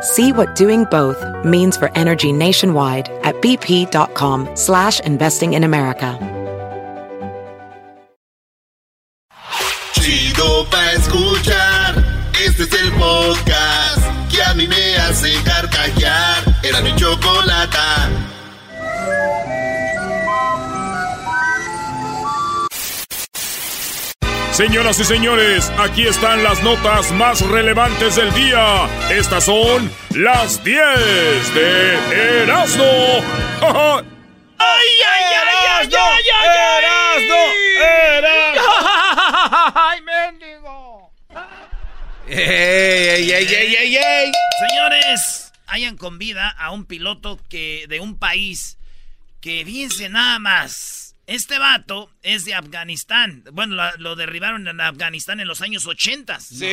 See what doing both means for energy nationwide at bp.com slash investing in America. Chido pa escuchar. Este es el podcast que a mí me hace carcajear. Era mi chocolata. Señoras y señores, aquí están las notas más relevantes del día. Estas son las 10 de Erasmo. ¡Ay, ay, ay, ay, ay, Erasmo! ¡Ay, mendigo! ¡Ey, ey, ey, ey, ey, ey! Señores, hayan con vida a un piloto que de un país que, fíjense nada más, este vato es de Afganistán. Bueno, lo, lo derribaron en Afganistán en los años 80. Sí.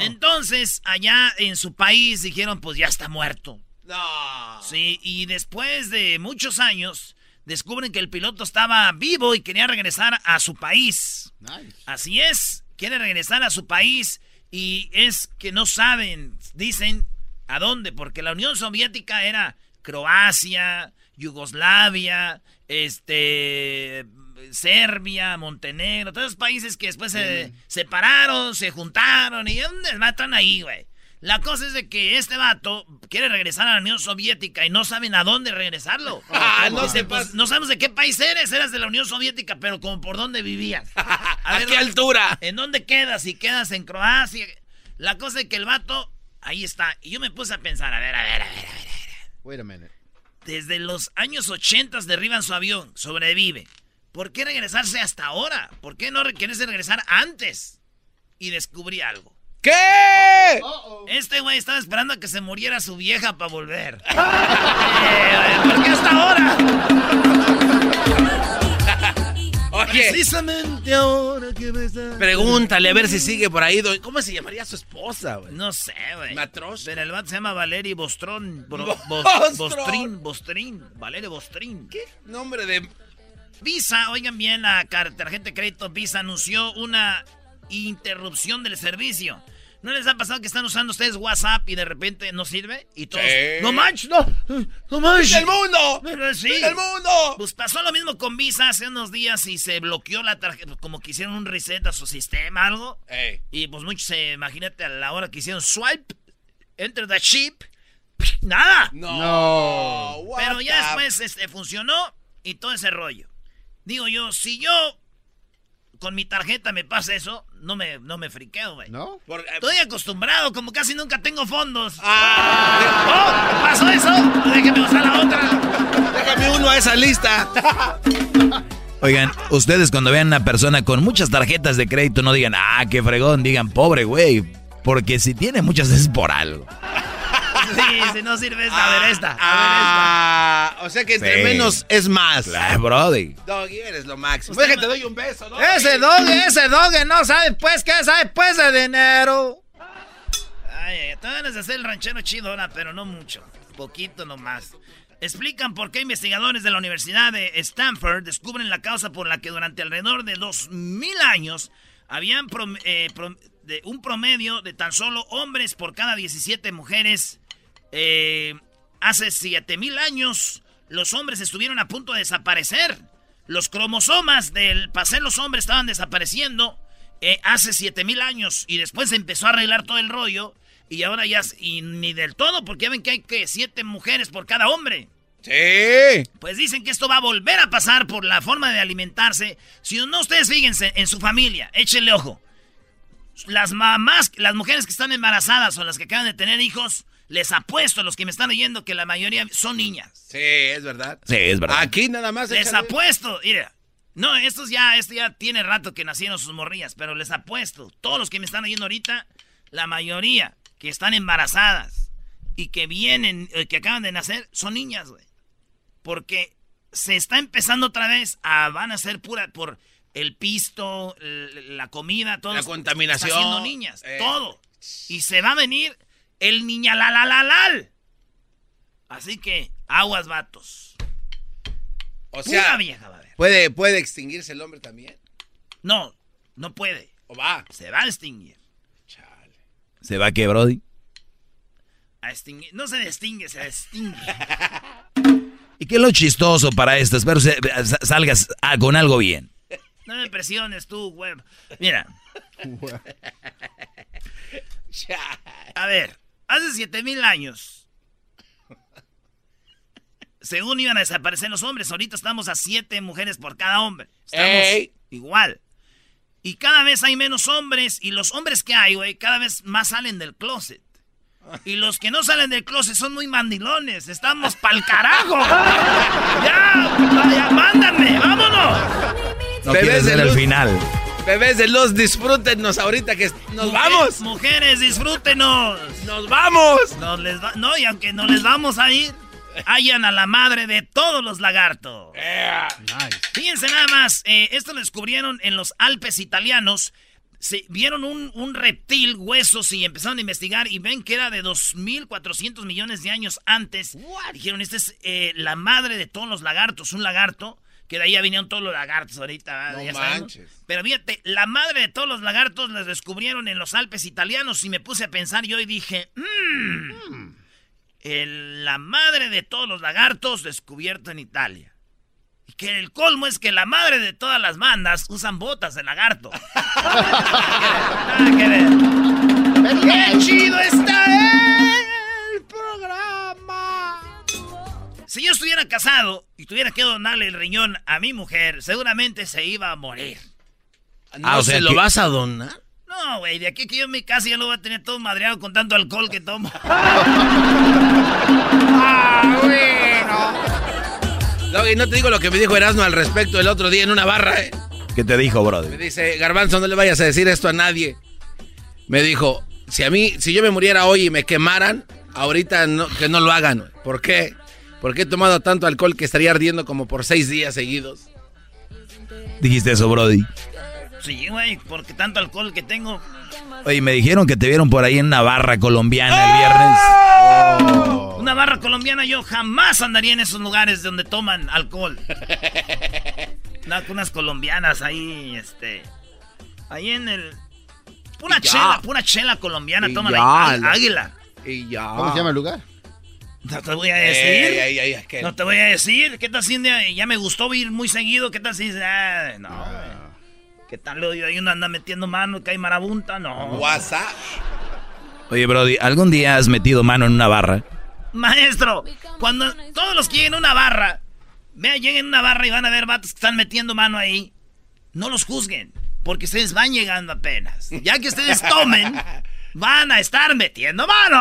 Entonces, allá en su país dijeron, pues ya está muerto. No. Sí, y después de muchos años, descubren que el piloto estaba vivo y quería regresar a su país. Así es, quiere regresar a su país y es que no saben, dicen, a dónde, porque la Unión Soviética era Croacia, Yugoslavia, este Serbia, Montenegro, todos esos países que después se separaron, se juntaron y ¿dónde matan ahí, güey? La cosa es de que este vato quiere regresar a la Unión Soviética y no saben a dónde regresarlo. Ah, no pues, no sabemos de qué país eres, eras de la Unión Soviética, pero como por dónde vivías. ¿A qué ¿dónde- altura? ¿En dónde quedas? Si quedas en Croacia. La cosa es que el vato, ahí está. Y yo me puse a pensar, a ver, a ver, a ver, a ver. Wait a minute. Desde los años 80 derriban su avión, sobrevive. ¿Por qué regresarse hasta ahora? ¿Por qué no re- querés regresar antes? Y descubrí algo. ¿Qué? Este güey estaba esperando a que se muriera su vieja para volver. Eh, ¿Por qué hasta ahora? Oye, Precisamente ahora que me está... pregúntale a ver si sigue por ahí. ¿Cómo se llamaría su esposa, güey? No sé, güey. Matros. Pero el vato se llama Valery Bostrón. Bro- Bos- Bostron. Bostrín, Bostrín. Valery Bostrín. ¿Qué nombre de...? Visa, oigan bien, la tarjeta de crédito Visa anunció una interrupción del servicio. ¿No les ha pasado que están usando ustedes WhatsApp y de repente no sirve? Y todos, Sí. no manches, no, no manches. ¡Del mundo! Sí. ¡Del mundo! Pues pasó lo mismo con Visa hace unos días y se bloqueó la tarjeta, como que hicieron un reset a su sistema, algo. Ey. Y pues muchos, se imagínate a la hora que hicieron swipe, enter the chip, nada. No. No. Pero ya después este, funcionó y todo ese rollo. Digo yo, si yo con mi tarjeta me pasa eso, no me, no me friqueo, güey. ¿No? Por- eh, Estoy acostumbrado, como casi nunca tengo fondos. Ah, ¡Oh! ¿Pasó eso? Déjeme usar la otra. déjame uno a esa lista. Oigan, ustedes cuando vean a una persona con muchas tarjetas de crédito no digan, ah, qué fregón, digan, pobre güey. Porque si tiene muchas es por algo. Sí, si no sirve esta, a ver esta. A ver Ah, o sea que entre Sí. menos es más. Claro, brody. Doggy, eres lo máximo. Usted Déjate, me- doy un beso, ¿no? Ese doge, ese doge no sabe pues qué sabe pues de dinero. Ay, ay, te ganas de hacer el ranchero chido ahora, pero no mucho. Poquito nomás. Explican por qué investigadores de la Universidad de Stanford descubren la causa por la que durante alrededor de 2000 años habían prom- eh, prom- de un promedio de tan solo hombres por cada 17 mujeres. Eh, hace 7000 años los hombres estuvieron a punto de desaparecer. Los cromosomas del ser los hombres estaban desapareciendo eh, hace 7000 años y después se empezó a arreglar todo el rollo y ahora ya y ni del todo porque ya ven que hay que siete mujeres por cada hombre. Sí. Pues dicen que esto va a volver a pasar por la forma de alimentarse. Si no, ustedes fíjense en su familia, échenle ojo. Las mamás, las mujeres que están embarazadas o las que acaban de tener hijos, les apuesto a los que me están oyendo que la mayoría son niñas. Sí, es verdad. Sí, es verdad. Aquí nada más. Les échale. apuesto, mira. No, estos ya, esto ya tiene rato que nacieron sus morrillas, pero les apuesto, todos los que me están oyendo ahorita, la mayoría que están embarazadas y que vienen, eh, que acaban de nacer, son niñas, güey. Porque se está empezando otra vez a, van a ser pura, por el pisto, la comida, todo. La contaminación. Está haciendo niñas, Eh. todo. Y se va a venir el niña la la la lal. Así que, aguas vatos. O Pura sea, vieja va a haber. puede, puede extinguirse el hombre también. No, no puede. O va. Se va a extinguir. Chale. ¿Se va que, Brody? A extinguir. No se extingue, se extingue. ¿Y qué es lo chistoso para esto? Espero sa- salgas ah, con algo bien. No me presiones tú, web. Mira, a ver, hace 7000 años. Según iban a desaparecer los hombres, ahorita estamos a 7 mujeres por cada hombre. Estamos Ey. igual. Y cada vez hay menos hombres, y los hombres que hay, güey, cada vez más salen del closet. Y los que no salen del closet son muy mandilones. Estamos pa'l carajo. ya, vaya, mándame, vámonos. No quieres el final. Bebés de luz, disfrútenos ahorita que nos vamos. Mujeres, disfrútenos. Nos vamos. Nos les va- no, y aunque no les vamos a ir, hallan a la madre de todos los lagartos. Fíjense nada más, eh, esto lo descubrieron en los Alpes italianos. Se, vieron un, un reptil, huesos, y empezaron a investigar y ven que era de 2.400 millones de años antes. Dijeron, esta es eh, la madre de todos los lagartos, un lagarto, que de ahí ya vinieron todos los lagartos ahorita. No Ya manches. Pero fíjate, la madre de todos los lagartos la descubrieron en los Alpes italianos y me puse a pensar yo y dije, "Mm, el- la madre de todos los lagartos descubierto en Italia. Y que el colmo es que la madre de todas las bandas usan botas de lagarto. Nada que ver. ¡Qué chido está Si yo estuviera casado y tuviera que donarle el riñón a mi mujer, seguramente se iba a morir. ¿No Ah, o sea se lo que- vas a donar? No, güey, de aquí que yo en mi casa ya lo voy a tener todo madreado con tanto alcohol que tomo. No, y no te digo lo que me dijo Erasmo al respecto el otro día en una barra, ¿eh? ¿Qué te dijo, Me Brody? dice, Garbanzo, no le vayas a decir esto a nadie. Me dijo, si a mí, si yo me muriera hoy y me quemaran, ahorita no, que no lo hagan. güey. ¿Por qué? Porque he tomado tanto alcohol que estaría ardiendo como por seis días seguidos. Dijiste eso, Brody. Sí, güey, porque tanto alcohol que tengo. Oye, me dijeron que te vieron por ahí en una barra colombiana el viernes. Una barra colombiana, yo jamás andaría en esos lugares donde toman alcohol. Una- unas colombianas ahí, este. Ahí en el. Pura chela, pura chela colombiana, ahí. la- Águila. Y ya. ¿Cómo se llama el lugar? No te voy a Ey, decir. ey, ey, ey, que- No te voy a decir. ¿Qué tal si ya me gustó ir muy seguido? ¿Qué tal si ah, no, güey. ¿Qué tal lo ahí uno anda metiendo mano que hay marabunta? No. WhatsApp. Oye, Brody, ¿algún día has metido mano en una barra? Maestro, cuando todos los que lleguen a una barra, vean, lleguen a una barra y van a ver vatos que están metiendo mano ahí, no los juzguen, porque ustedes van llegando apenas. Ya que ustedes tomen, van a estar metiendo mano.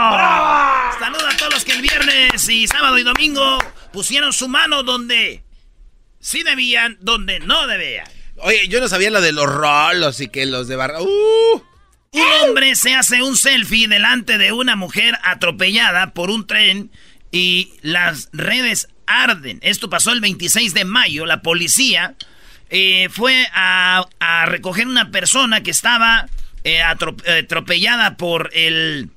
Saluda a todos los que el viernes y sábado y domingo pusieron su mano donde sí debían, donde no debían. Oye, yo no sabía lo de los rolos y que los de barra. ¡Uh! Un hombre se hace un selfie delante de una mujer atropellada por un tren y las redes arden. Esto pasó el 26 de mayo. La policía eh, fue a, a recoger una persona que estaba eh, eh, atropellada por el,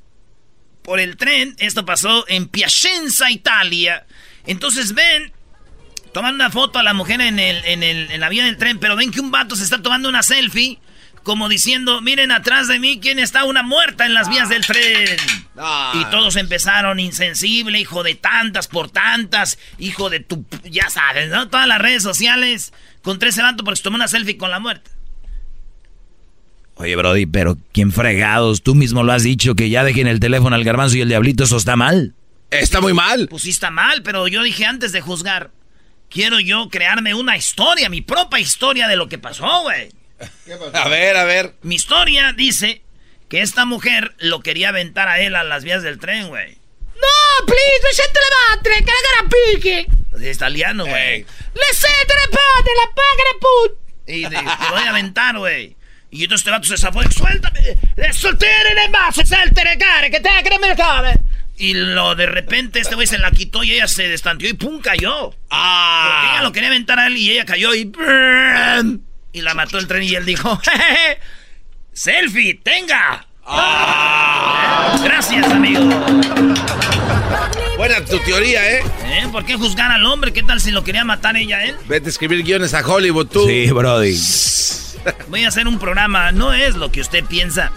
por el tren. Esto pasó en Piacenza, Italia. Entonces ven, toman una foto a la mujer en, el, en, el, en la vía del tren, pero ven que un vato se está tomando una selfie. Como diciendo, miren atrás de mí quién está una muerta en las vías del tren. Ah. Y todos empezaron insensible, hijo de tantas por tantas, hijo de tu... Ya sabes, ¿no? Todas las redes sociales con tres vato porque se tomó una selfie con la muerte. Oye, Brody, pero ¿quién fregados? Tú mismo lo has dicho que ya dejen el teléfono al garbanzo y el diablito, eso está mal. Está muy mal. Pues sí está mal, pero yo dije antes de juzgar, quiero yo crearme una historia, mi propia historia de lo que pasó, güey. A ver, a ver. Mi historia dice que esta mujer lo quería aventar a él a las vías del tren, güey. No, please, le battere, che la gara picchi. Pues es italiano, güey. Le padre, la paga put. Y de- te voy a aventar, güey. Y entonces este vato se zafó y suéltame. Le soltere le más, saltere care, que te que me cabe. Y lo de repente este güey se la quitó y ella se destanteó y pum, cayó. Porque ella Ah. lo quería aventar a él y ella cayó y... ¡brum! Y la mató el tren y él dijo... "Jejeje, ¡Selfie, tenga! Ah. Gracias, amigo. Buena tu teoría, ¿eh? ¿Eh? ¿Por qué juzgar al hombre? ¿Qué tal si lo quería matar ella a él? Vete a escribir guiones a Hollywood, tú. Sí, Brody. Voy a hacer un programa, no es lo que usted piensa.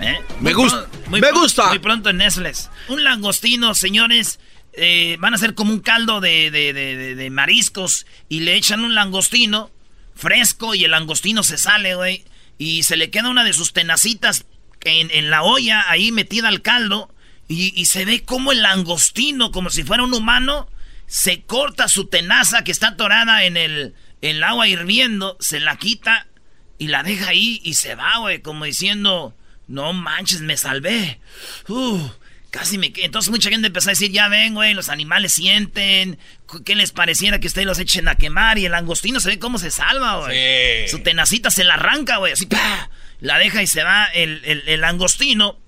¿Eh? Me gusta, me gusta. Muy pronto en Netflix. Un langostino, señores, eh, van a ser como un caldo de, de- de- de- de mariscos y le echan un langostino fresco y el langostino se sale, güey. Y se le queda una de sus tenacitas en, en la olla ahí metida al caldo y, y se ve como el langostino, como si fuera un humano, se corta su tenaza que está atorada en el, en el agua hirviendo, se la quita y la deja ahí y se va, güey, como diciendo, no manches, me salvé. Uh, casi me... que-". Entonces mucha gente empezó a decir, ya ven, güey, los animales sienten, ¿qué les pareciera que ustedes los echen a quemar? Y el langostino se ve cómo se salva, güey. Sí. Su tenacita se la arranca, güey, así, ¡pah! la deja y se va el, el, el langostino.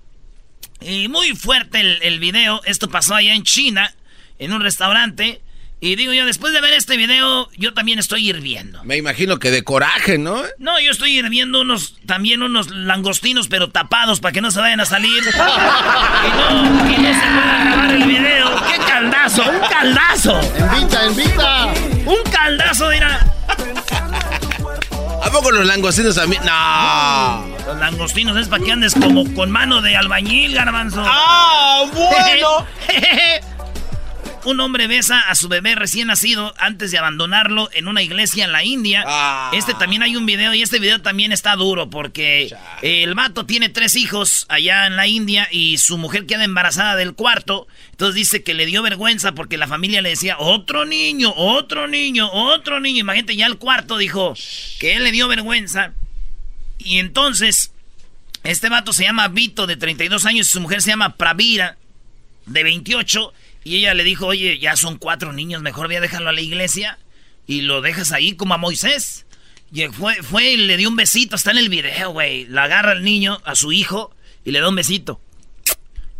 Y muy fuerte el, el video. Esto pasó allá en China, en un restaurante. Y digo yo, después de ver este video, yo también estoy hirviendo. Me imagino que de coraje, ¿no? No, yo estoy hirviendo unos, también unos langostinos, pero tapados para que no se vayan a salir. y no, y no se pueda grabar el video. ¡Qué caldazo! ¡Un caldazo! Invita, invita. ¡Un caldazo, mira! ¿A poco los langostinos a mí? No. Los langostinos es para que andes como con mano de albañil, garbanzo. ¡Ah, bueno! Un hombre besa a su bebé recién nacido antes de abandonarlo en una iglesia en la India. Ah. Este también hay un video y este video también está duro porque el vato tiene tres hijos allá en la India y su mujer queda embarazada del cuarto. Entonces dice que le dio vergüenza porque la familia le decía, otro niño, otro niño, otro niño. Imagínate, ya el cuarto dijo que él le dio vergüenza. Y entonces, este vato se llama Vito, de 32 años, y su mujer se llama Pravira, de 28. Y ella le dijo, oye, ya son cuatro niños, mejor voy a dejarlo a la iglesia y lo dejas ahí como a Moisés. Y fue, fue y le dio un besito, está en el video, güey. La agarra al niño, a su hijo, y le da un besito.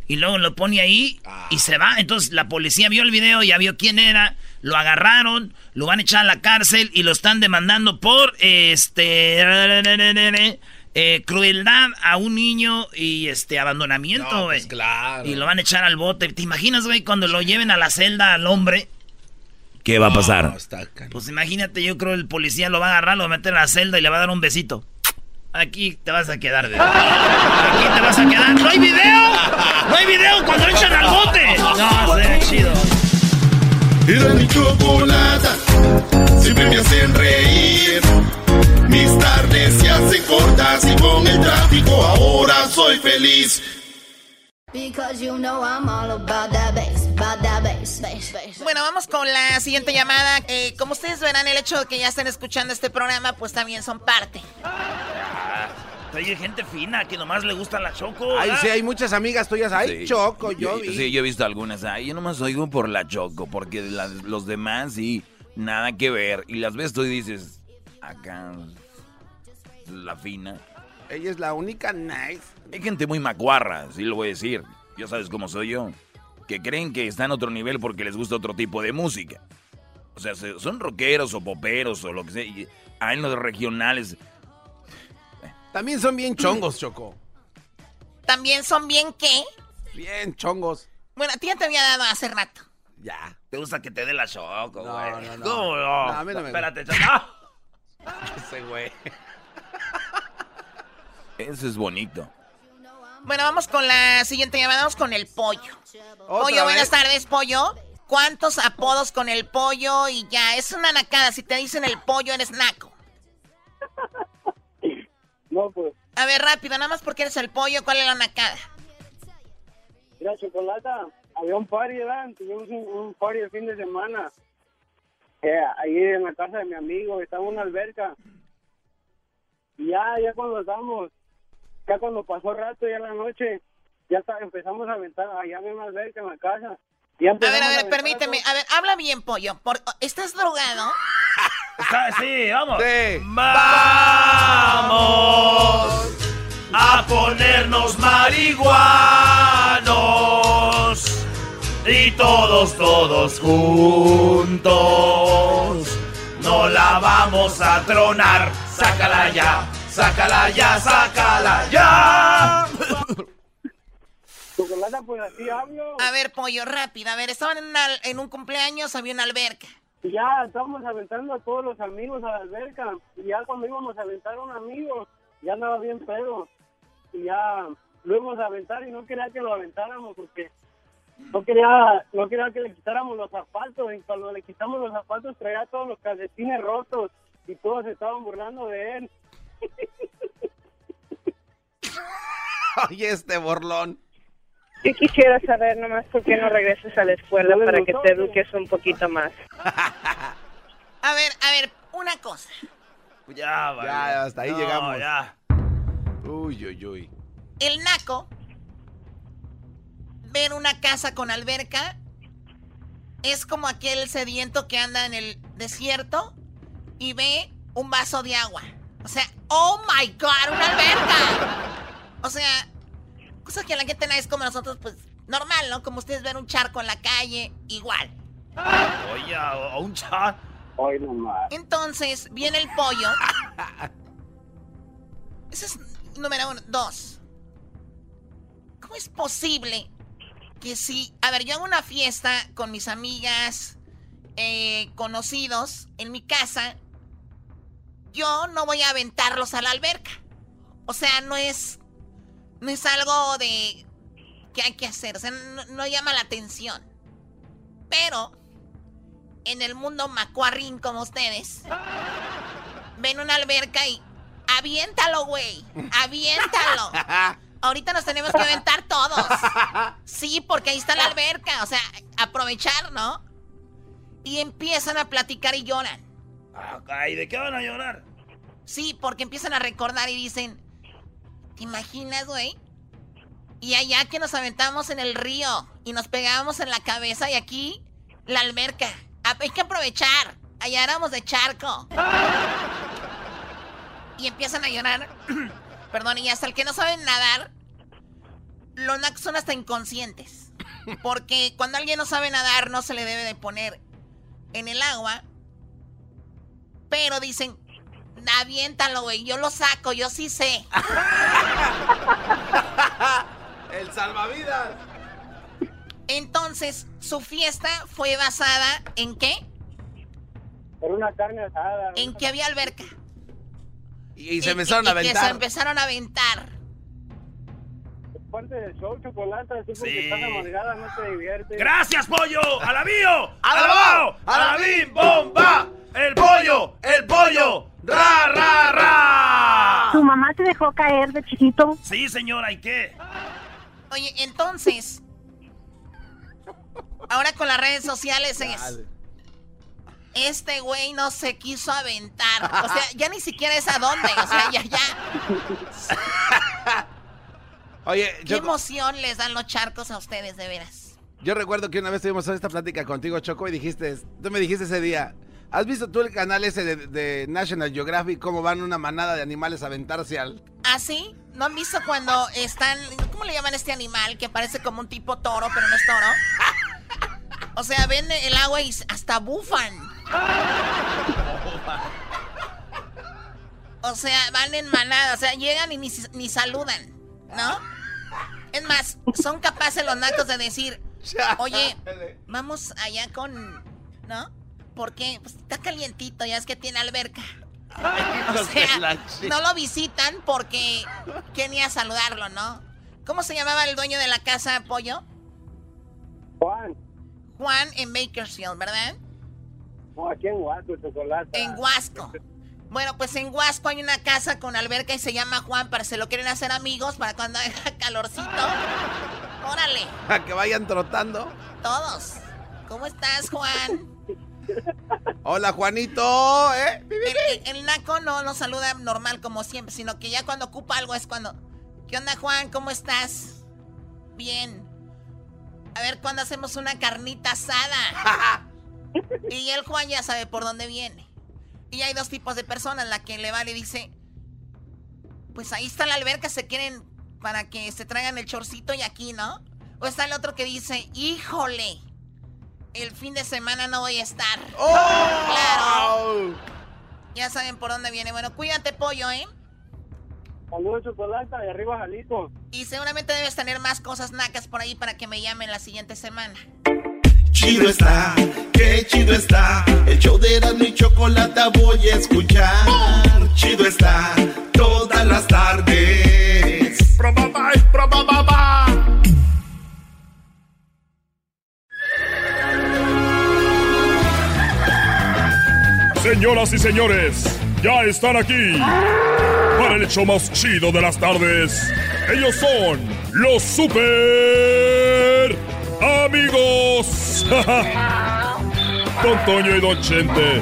Y luego lo pone ahí y se va. Entonces la policía vio el video, ya vio quién era, lo agarraron, lo van a echar a la cárcel y lo están demandando por este eh, crueldad a un niño y este abandonamiento, No, güey. pues claro. Y lo van a echar al bote. ¿Te imaginas, güey, cuando lo lleven a la celda al hombre? ¿Qué va a No, pasar? está Pues imagínate, yo creo el policía lo va a agarrar, lo va a meter a la celda y le va a dar un besito. Aquí te vas a quedar, bebé. Aquí te vas a quedar. ¡No hay video! ¡No hay video cuando echan al bote! No, se ve chido. Era mi chocolata, siempre me hacen reír. Mis tardes se hacen cortas y con el tráfico ahora soy feliz. Because you know I'm all about that bass, about that bass, bass, bass. Bueno, vamos con la siguiente llamada. Eh, como ustedes verán, el hecho de que ya estén escuchando este programa, pues también son parte. Hay gente fina que nomás le gusta la choco. Ay, sí, hay muchas amigas tuyas. Ay, Sí. Choco, yo vi. Sí, yo he visto algunas. Ay, yo nomás oigo por la Choco, porque las- los demás sí, nada que ver. Y las ves tú y dices, acá, la fina. Ella es la única nice. Hay gente muy macuarra, sí lo voy a decir. Ya sabes cómo soy yo. Que creen que están a otro nivel porque les gusta otro tipo de música. O sea, se- son rockeros o poperos o lo que sea. Y hay en los regionales. También son bien chongos, Choco. También son bien qué. Bien chongos. Bueno, a ti ya te había dado hace rato. Ya. ¿Te gusta que te dé la choco, No, güey? no, no. ¿Cómo no? No, a mí no me Espérate, choco. Ese güey. Eso es bonito. Bueno, vamos con la siguiente llamada. Vamos con el pollo. ¿Otra Pollo, buenas tardes, pollo. ¿Cuántos apodos con el pollo? Y ya, es una nacada. Si te dicen el pollo, eres naco. No, pues, A ver, rápido, nada más porque eres el pollo, ¿cuál es la nacada? mira, Chocolata, había un party, ¿verdad? Tuvimos un, un party el fin de semana. Eh, ahí en la casa de mi amigo, estaba una alberca. Y ya, ya cuando estábamos, ya cuando pasó rato, ya en la noche, ya está- empezamos a aventar allá en una alberca en la casa. Y ya A ver, a ver, permíteme. A ver, habla bien, pollo. Por- ¿Estás drogado? sí, vamos. Vamos a ponernos marihuanos y todos, todos juntos no la vamos a tronar. Sácala ya, sácala ya, sácala ya. Pues así hablo. A ver, pollo, rápido. A ver, estaban en, una- en un cumpleaños, había una alberca. Y ya estábamos aventando a todos los amigos a la alberca. Y ya cuando íbamos a aventar a un amigo, ya andaba bien pedo. Y ya lo íbamos a aventar y no quería que lo aventáramos porque no quería, no quería que le quitáramos los zapatos. Y cuando le quitamos los zapatos traía todos los calcetines rotos y todos se estaban burlando de él. Oye, este borlón. Yo quisiera saber nomás por qué no regresas a la escuela para que te eduques un poquito más. A ver, a ver, una cosa. Ya, vale. Ya, hasta ahí No, llegamos. ya. Uy, uy, uy. El naco, ver una casa con alberca, es como aquel sediento que anda en el desierto y ve un vaso de agua. O sea, oh my god, una alberca. O sea, cosa que la gente no es como nosotros, pues normal, ¿no? Como ustedes ven un charco en la calle, igual. Oye, a, a un nomás. Entonces, viene el pollo. Ese es número uno. Dos. ¿Cómo es posible que si... A ver, yo hago una fiesta con mis amigas, eh, conocidos, en mi casa, yo no voy a aventarlos a la alberca. O sea, no es... No es algo de... que hay que hacer. O sea, no, no llama la atención. Pero en el mundo macuarrín como ustedes, ven una alberca y aviéntalo, güey. Aviéntalo. Ahorita nos tenemos que aventar todos. Sí, porque ahí está la alberca. O sea, aprovechar, ¿no? Y empiezan a platicar y lloran. ¿Y de qué van a llorar? Sí, porque empiezan a recordar y dicen, ¿te imaginas, güey? Y allá que nos aventamos en el río y nos pegábamos en la cabeza y aquí la alberca. Ah, Hay que aprovechar. Allá éramos de charco. Y empiezan a llorar. Perdón, y hasta el que no saben nadar, los nacos son hasta inconscientes. Porque cuando alguien no sabe nadar, no se le debe de poner en el agua. Pero dicen, aviéntalo, güey, yo lo saco, yo sí sé. El salvavidas. Entonces, su fiesta fue basada en qué? Por una carne asada. En que había alberca. Y, y se empezaron a y que se aventar. empezaron a aventar. Parte del show, chocolate. Así porque estás amargada, no te diviertes. ¡Gracias, pollo! ¡Alabío! ¡Alabao! ¡Alabim, bomba! ¡El pollo! ¡El pollo! ¡Ra, ra, ra! ¿Tu mamá te dejó caer de chiquito? Sí, señora, ¿y qué? Oye, entonces. Ahora con las redes sociales es. Este güey no se quiso aventar. O sea, ya ni siquiera es a dónde. O sea, ya, ya. Oye, ¿Qué emoción les dan los charcos a ustedes, de veras? yo recuerdo que una vez tuvimos esta plática contigo, Choco, y dijiste, tú me dijiste ese día, ¿has visto tú el canal ese de, de National Geographic, cómo van una manada de animales a aventarse al... ¿Ah, sí? ¿No han visto cuando están... ¿Cómo le llaman a este animal que parece como un tipo toro, pero no es toro? O sea, ven el agua y hasta bufan. O sea, van en manada, o sea, llegan y ni, ni saludan, ¿no? Es más, son capaces los nacos de decir, oye, vamos allá con, ¿no? Porque pues, está calientito, ya es que tiene alberca. O sea, no lo visitan porque quería saludarlo, ¿no? ¿Cómo se llamaba el dueño de la casa, Pollo? Juan. Juan en Bakersfield, ¿verdad? No, aquí en Huasco, chocolate. En Huasco. Bueno, pues en Huasco hay una casa con alberca y se llama Juan para se lo quieren hacer amigos para cuando haga calorcito. Órale. A que vayan trotando. Todos. ¿Cómo estás, Juan? Hola, Juanito. ¿eh? El, el, naco no nos saluda normal como siempre, sino que ya cuando ocupa algo es cuando... ¿Qué onda, Juan? ¿Cómo estás? Bien. A ver, ¿cuándo hacemos una carnita asada? y el Juan ya sabe por dónde viene. Y hay dos tipos de personas, la que le vale dice, pues ahí está la alberca, se quieren para que se traigan el chorcito y aquí, ¿no? O está el otro que dice, híjole, el fin de semana no voy a estar. ¡Oh! Claro. Ya saben por dónde viene. Bueno, cuídate, pollo, ¿eh? Saludos, chocolate, y arriba, Jalisco. Y seguramente debes tener más cosas nacas por ahí para que me llamen la siguiente semana. Chido está, qué chido está. El show de Erasmo y Chocolata voy a escuchar. Chido está, todas las tardes. Señoras y señores, ya están aquí para el hecho más chido de las tardes. Ellos son los super amigos. Don Toño y Don Chente.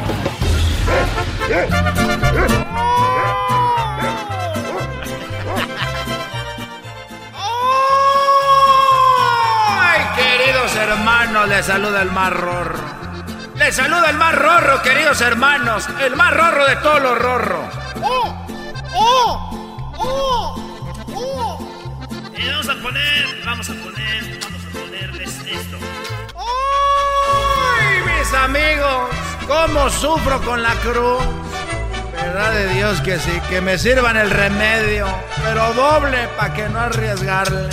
¡Ay, queridos hermanos! Les saluda el más rorro. Les saluda el más rorro, queridos hermanos. El más rorro de todos los rorros. ¡Oh! ¡Oh! ¡Oh! ¡Oh! Y vamos a poner, vamos a poner, vamos a ponerles esto. ¡Ay, mis amigos! ¿Cómo sufro con la cruz? Verdad de Dios que sí, que me sirvan el remedio, pero doble para que no arriesgarle.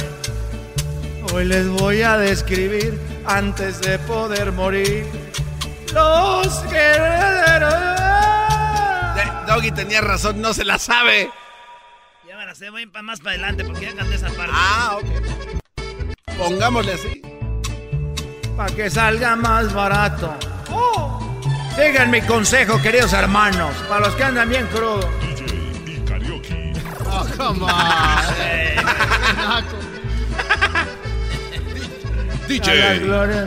Hoy les voy a describir antes de poder morir los guerreros. Doggy tenía razón, no se la sabe. Ya me la sé, voy más para adelante porque ya canté esa parte. Ah, ok. Pongámosle así. Para que salga más barato. ¡Oh! Sigan mi consejo, queridos hermanos, para los que andan bien crudos. y karaoke. Oh, come on. DJ. A la gloria.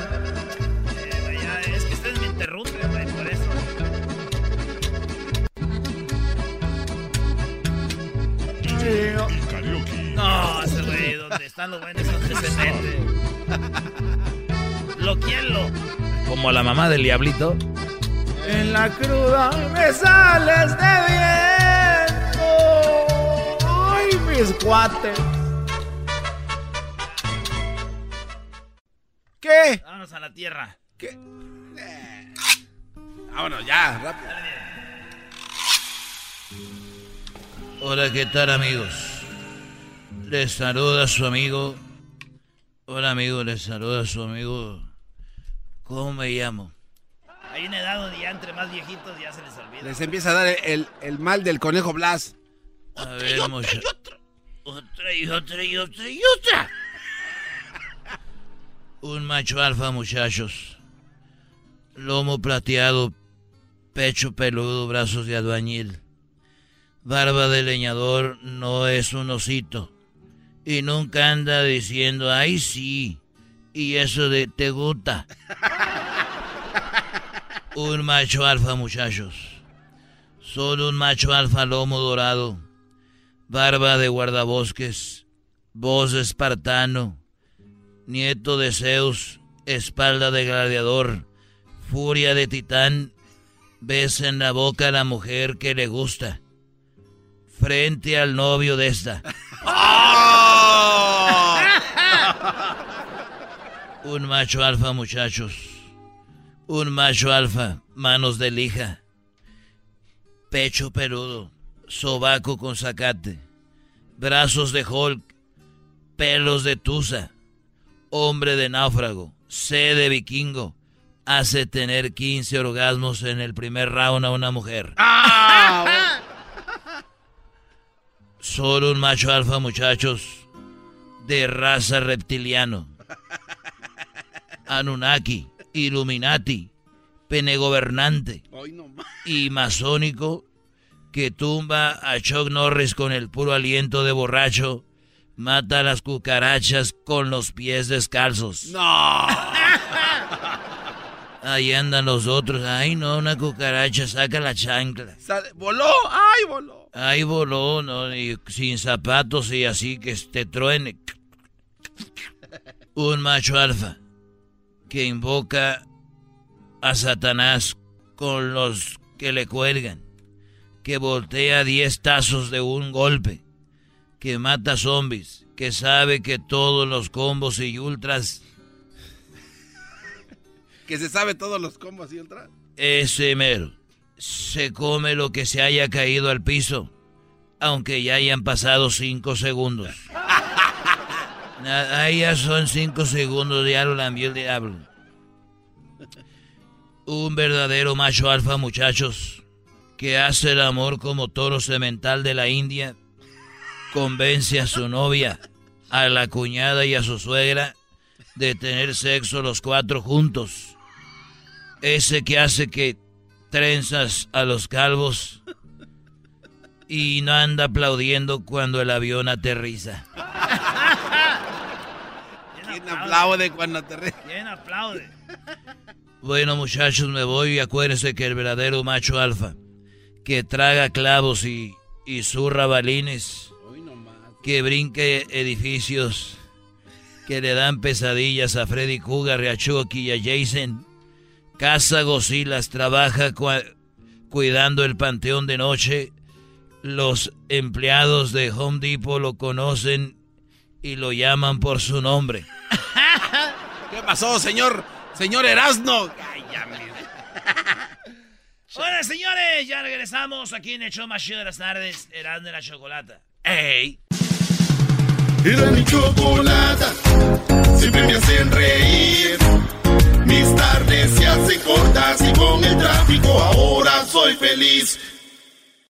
Eh, ya, es que ustedes me interrumpen, güey, por eso. Oh. Y karaoke. No, ese güey, donde están los buenos, donde se mete. Loquienlo. Como la mamá del diablito. En la cruda me sales de viento. Ay, mis cuates. ¿Qué? Vámonos a la tierra. ¿Qué? Eh. Vámonos, ya, rápido. Hola, ¿qué tal amigos? Les saluda su amigo. Hola amigo, les saluda su amigo. ¿Cómo me llamo? Hay una edad donde ya entre más viejitos ya se les olvida. Les empieza a dar el, el mal del conejo Blas. A ver, mucha- Otra y otra y otra y otra. Un macho alfa, muchachos. Lomo plateado, pecho peludo, brazos de albañil. Barba de leñador no es un osito. Y nunca anda diciendo, ay sí. Y eso de te gusta. Un macho alfa, muchachos. Solo un macho alfa lomo dorado. Barba de guardabosques. Voz de espartano. Nieto de Zeus. Espalda de gladiador. Furia de titán. Besa en la boca a la mujer que le gusta. Frente al novio de esta. Un macho alfa, muchachos. Un macho alfa, manos de lija. Pecho peludo, sobaco con zacate. Brazos de Hulk, pelos de tusa. Hombre de náufrago, sed de vikingo. Hace tener 15 orgasmos en el primer round a una mujer. Solo un macho alfa, muchachos. De raza reptiliano. Anunnaki, Illuminati, penegobernante y masónico que tumba a Chuck Norris con el puro aliento de borracho mata a las cucarachas con los pies descalzos. No. Ahí andan los otros. Ay, no, una cucaracha, saca la chancla. voló, ay, voló. Ay, voló, no, y sin zapatos y así que te truene. Un macho alfa que invoca a Satanás con los que le cuelgan, que voltea diez tazos de un golpe, que mata zombies, que sabe que todos los combos y ultras que se sabe todos los combos y ultra. Ese mero. Se come lo que se haya caído al piso, aunque ya hayan pasado cinco segundos. Ahí ya son cinco segundos, ya lo el diablo. Un verdadero macho alfa, muchachos, que hace el amor como toro semental de la India, convence a su novia, a la cuñada y a su suegra de tener sexo los cuatro juntos ese que hace que trenzas a los calvos y no anda aplaudiendo cuando el avión aterriza. ¿Quién aplaude cuando aplaude? Bueno, muchachos, me voy y acuérdense que el verdadero macho alfa, que traga clavos y, y zurra balines, que brinque edificios, que le dan pesadillas a Freddy Cougar, a Chucky y a Jason, Casa Gosilas trabaja cuidando el panteón de noche. Los empleados de Home Depot lo conocen y lo llaman por su nombre. ¿Qué pasó, señor? Señor Erasno. Hola, señores, ya regresamos aquí en el show más chido de las tardes, Erasno de la Chocolata. ¡Ey! Era mi chocolata, siempre me hacen reír. Mis tardes se hacen cortas y con el tráfico ahora soy feliz.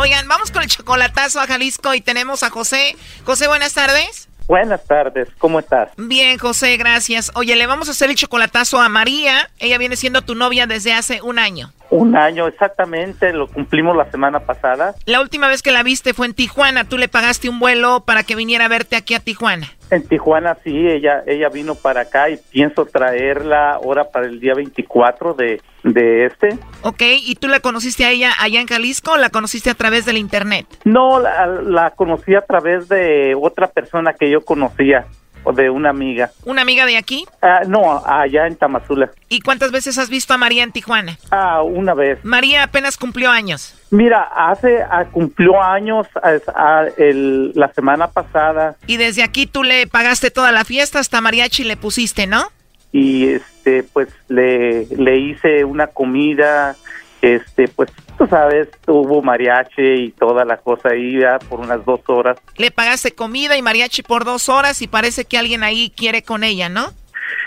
Oigan, vamos con el chocolatazo a Jalisco y tenemos a José. José, buenas tardes. Buenas tardes, ¿cómo estás? Bien, José, gracias. Oye, le vamos a hacer el chocolatazo a María. Ella viene siendo tu novia desde hace un año. Un año, exactamente, lo cumplimos la semana pasada. La última vez que la viste fue en Tijuana. Tú le pagaste un vuelo para que viniera a verte aquí a Tijuana. En Tijuana sí, ella ella vino para acá y pienso traerla ahora para el día 24 de, de este. Ok, ¿y tú la conociste a ella allá en Jalisco o la conociste a través del internet? No, la, la conocí a través de otra persona que yo conocía o de una amiga. ¿Una amiga de aquí? Ah, no, allá en Tamazula. ¿Y cuántas veces has visto a María en Tijuana? Ah, una vez. María apenas cumplió años. Mira, hace ah, cumplió años ah, el, la semana pasada. Y desde aquí tú le pagaste toda la fiesta, hasta mariachi le pusiste, ¿no? Y este, pues le, le hice una comida, este, pues tú sabes, hubo mariachi y toda la cosa ahí ya por unas dos horas. Le pagaste comida y mariachi por dos horas y parece que alguien ahí quiere con ella, ¿no?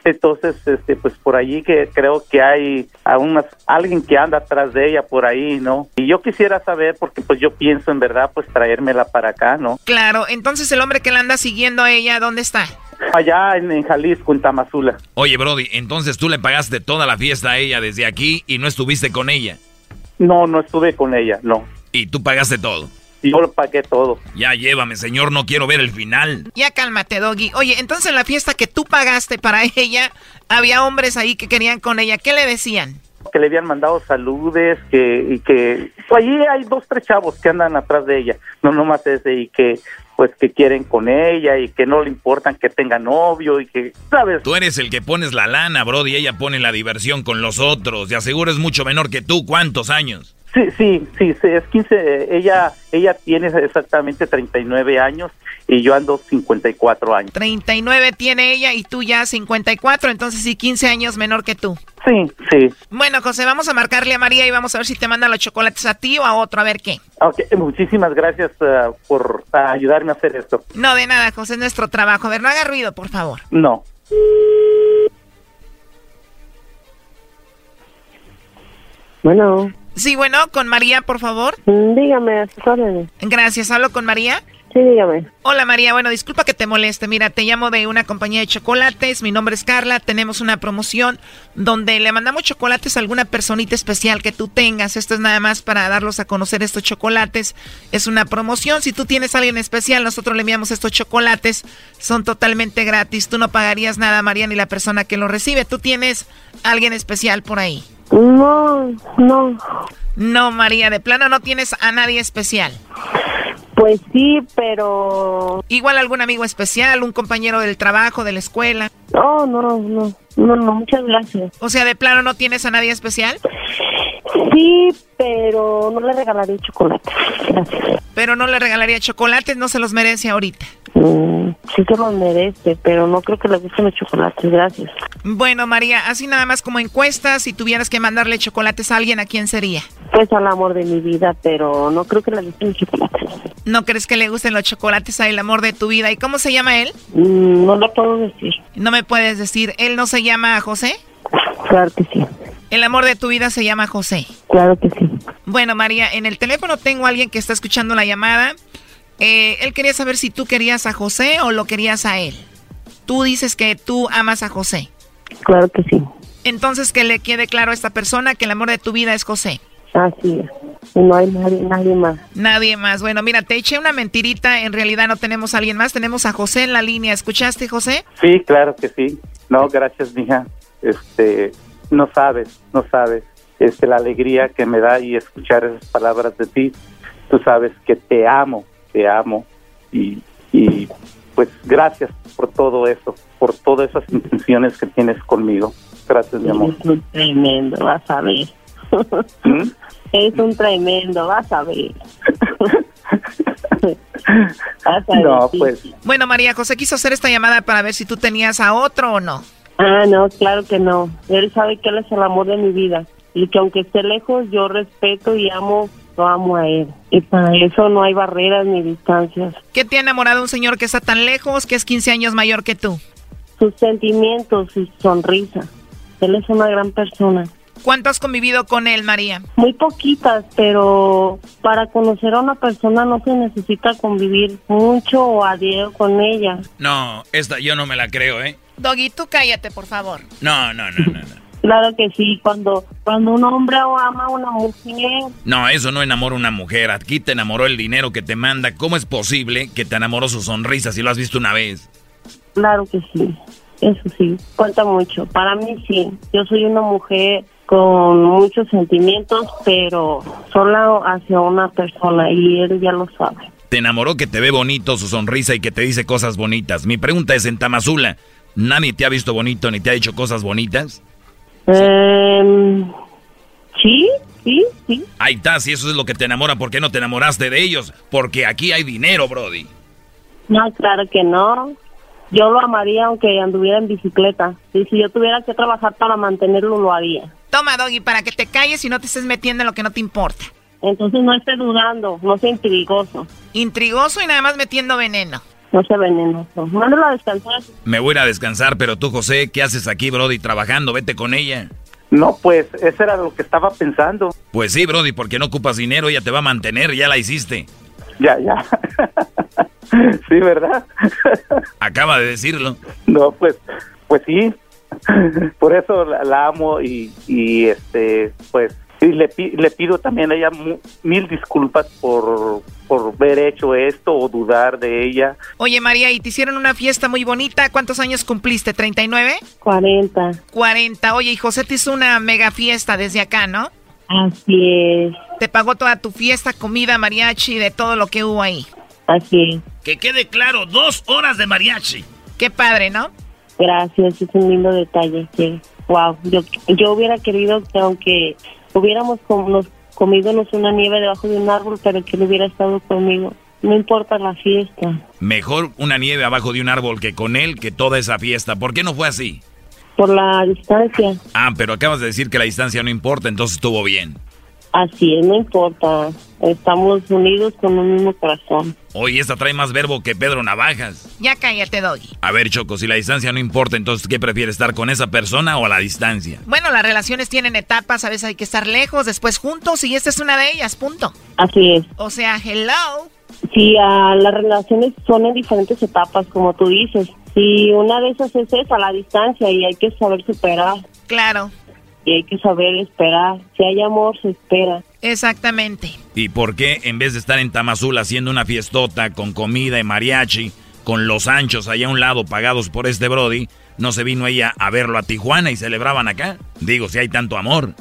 Entonces, este, pues por allí que creo que hay aún más, alguien que anda atrás de ella por ahí, ¿no? Y yo quisiera saber, porque pues yo pienso en verdad, pues traérmela para acá, ¿no? Claro, entonces el hombre que la anda siguiendo a ella, ¿dónde está? Allá en, en, Jalisco, en Tamazula. Oye, Brody, entonces tú le pagaste toda la fiesta a ella desde aquí y no estuviste con ella. No, no estuve con ella, no. ¿Y tú pagaste todo? Yo lo pagué todo. Ya llévame, señor, no quiero ver el final. Ya cálmate, Doggy. Oye, entonces en la fiesta que tú pagaste para ella, había hombres ahí que querían con ella. ¿Qué le decían? Que le habían mandado saludes, que, y que... Pues allí hay dos, tres chavos que andan atrás de ella. No nomás ese, y que pues que quieren con ella y que no le importan que tenga novio y que, ¿sabes? Tú eres el que pones la lana, Brody, y ella pone la diversión con los otros. De aseguro es mucho menor que tú. ¿Cuántos años? Sí, sí, sí, sí, es 15, ella, ella tiene exactamente 39 años y yo ando 54 años. 39 tiene ella y tú ya 54, entonces sí, 15 años menor que tú. Sí, sí. Bueno, José, vamos a marcarle a María y vamos a ver si te manda los chocolates a ti o a otro, a ver qué. Ok, muchísimas gracias eh, por ayudarme a hacer esto. No, de nada, José, es nuestro trabajo. A ver, no haga ruido, por favor. No. Bueno. Sí, bueno, con María, por favor. Mm, dígame, a sus órdenes. Gracias, ¿hablo con María? Sí, dígame. Hola María, bueno, disculpa que te moleste. Mira, te llamo de una compañía de chocolates. Mi nombre es Carla. Tenemos una promoción donde le mandamos chocolates a alguna personita especial que tú tengas. Esto es nada más para darlos a conocer estos chocolates. Es una promoción. Si tú tienes a alguien especial, nosotros le enviamos estos chocolates. Son totalmente gratis. Tú no pagarías nada, María, ni la persona que lo recibe. Tú tienes a alguien especial por ahí. No, no. No, María, de plano no tienes a nadie especial. Pues sí, pero... Igual algún amigo especial, un compañero del trabajo, de la escuela. No, no, no, no, no, muchas gracias. O sea, de plano no tienes a nadie especial. Sí, pero no le regalaría chocolate. Gracias. Pero no le regalaría chocolates, no se los merece ahorita. Mm, sí se los merece, pero no creo que le gusten los chocolates. Gracias. Bueno, María, así nada más como encuestas, si tuvieras que mandarle chocolates a alguien, ¿a quién sería? Pues al amor de mi vida, pero no creo que le gusten los chocolates. ¿No crees que le gusten los chocolates al amor de tu vida? ¿Y cómo se llama él? Mm, no lo puedo decir. No me puedes decir. ¿Él no se llama José? Claro que sí. El amor de tu vida se llama José. Claro que sí. Bueno, María, en el teléfono tengo a alguien que está escuchando la llamada. Eh, él quería saber si tú querías a José o lo querías a él. Tú dices que tú amas a José. Claro que sí. Entonces que le quede claro a esta persona que el amor de tu vida es José. Así es. Y no hay nadie, nadie más. Nadie más. Bueno, mira, te eché una mentirita. En realidad no tenemos a alguien más. Tenemos a José en la línea. ¿Escuchaste, José? Sí, claro que sí. No, gracias, mija. Este, no sabes, no sabes. Este, la alegría que me da y escuchar esas palabras de ti. Tú sabes que te amo, te amo. Y, y pues gracias por todo eso, por todas esas intenciones que tienes conmigo. Gracias, mi amor. Es un tremendo, vas a ver. ¿Mm? Es un tremendo, vas a ver. Vas a No, pues. Bueno, María José quiso hacer esta llamada para ver si tú tenías a otro o no. Ah, no, claro que no. Él sabe que él es el amor de mi vida. Y que aunque esté lejos, yo respeto y amo, lo amo a él. Y para eso no hay barreras ni distancias. ¿Qué te ha enamorado un señor que está tan lejos, que es 15 años mayor que tú? Sus sentimientos y su sonrisa. Él es una gran persona. ¿Cuánto has convivido con él, María? Muy poquitas, pero para conocer a una persona no se necesita convivir mucho o a diario con ella. No, esta yo no me la creo, ¿eh? Doggy, tú cállate, por favor. No, no, no, no. No, Claro que sí, cuando, cuando un hombre ama a una mujer, no eso no enamora a una mujer. Aquí te enamoró el dinero que te manda. ¿Cómo es posible que te enamoró su sonrisa si lo has visto una vez? claro que sí, eso sí, cuenta mucho. Para mí sí, yo soy una mujer con muchos sentimientos, pero solo hacia una persona y él ya lo sabe. Te enamoró que te ve bonito su sonrisa y que te dice cosas bonitas. Mi pregunta es, en Tamazula, ¿nadie te ha visto bonito ni te ha dicho cosas bonitas? Em, sí, sí, sí. Ahí está, si eso es lo que te enamora, ¿por qué no te enamoraste de ellos? Porque aquí hay dinero, Brody. No, claro que no. Yo lo amaría aunque anduviera en bicicleta. Y si yo tuviera que trabajar para mantenerlo, lo haría. Toma, Doggy, para que te calles y no te estés metiendo en lo que no te importa. Entonces no esté dudando, no sea intrigoso, Intrigoso y nada más metiendo veneno. No sea venenoso. Mándalo a descansar. Me voy a ir a descansar, pero tú, José, ¿qué haces aquí, Brody, trabajando? Vete con ella. No, pues eso era lo que estaba pensando. Pues sí, Brody, porque no ocupas dinero, ella te va a mantener, ya la hiciste. Ya, ya. sí, ¿verdad? Acaba de decirlo. No, pues, pues sí. Por eso la, la amo y, y este, pues, y le, le pido también a ella mu- mil disculpas por, por haber hecho esto o dudar de ella. Oye, María, y te hicieron una fiesta muy bonita. ¿Cuántos años cumpliste? ¿39? 40. 40. Oye, y José te hizo una mega fiesta desde acá, ¿no? Así es, Te pagó toda tu fiesta, comida, mariachi, de todo lo que hubo ahí. así es. Que quede claro, dos horas de mariachi. Qué padre, ¿no? Gracias, es un lindo detalle. Sí. Wow, yo, yo hubiera querido que aunque hubiéramos com- nos comidonos una nieve debajo de un árbol, pero que él hubiera estado conmigo. No importa la fiesta. Mejor una nieve abajo de un árbol que con él que toda esa fiesta. ¿Por qué no fue así? por la distancia. Ah, pero acabas de decir que la distancia no importa, entonces estuvo bien. Así es, no importa. Estamos unidos con un mismo corazón. Oye, esta trae más verbo que Pedro Navajas. Ya cállate, Doggy. A ver, Choco, si la distancia no importa, entonces ¿qué prefieres, estar con esa persona o a la distancia? Bueno, las relaciones tienen etapas, a veces hay que estar lejos, después juntos, y esta es una de ellas, punto. Así es. O sea, hello. Sí, ah, las relaciones son en diferentes etapas, como tú dices. Y una de esas es esa, la distancia, y hay que saber superar. Claro. Y hay que saber esperar. Si hay amor, se espera. Exactamente. ¿Y por qué en vez de estar en Tamazul haciendo una fiestota con comida y mariachi, con los anchos allá a un lado pagados por este Brody, no se vino ella a verlo a Tijuana y celebraban acá? Digo, si hay tanto amor.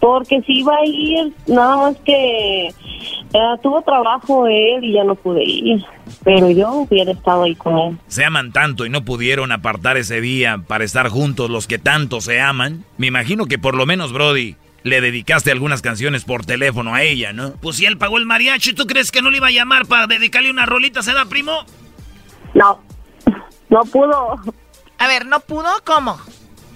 Porque si iba a ir, nada más que eh, tuvo trabajo él y ya no pude ir. Pero yo hubiera estado ahí con él. Se aman tanto y no pudieron apartar ese día para estar juntos los que tanto se aman. Me imagino que por lo menos, Brody, le dedicaste algunas canciones por teléfono a ella, ¿no? Pues si él pagó el mariachi, ¿tú crees que no le iba a llamar para dedicarle una rolita, se da, primo? No, no pudo. A ver, ¿no pudo? ¿Cómo?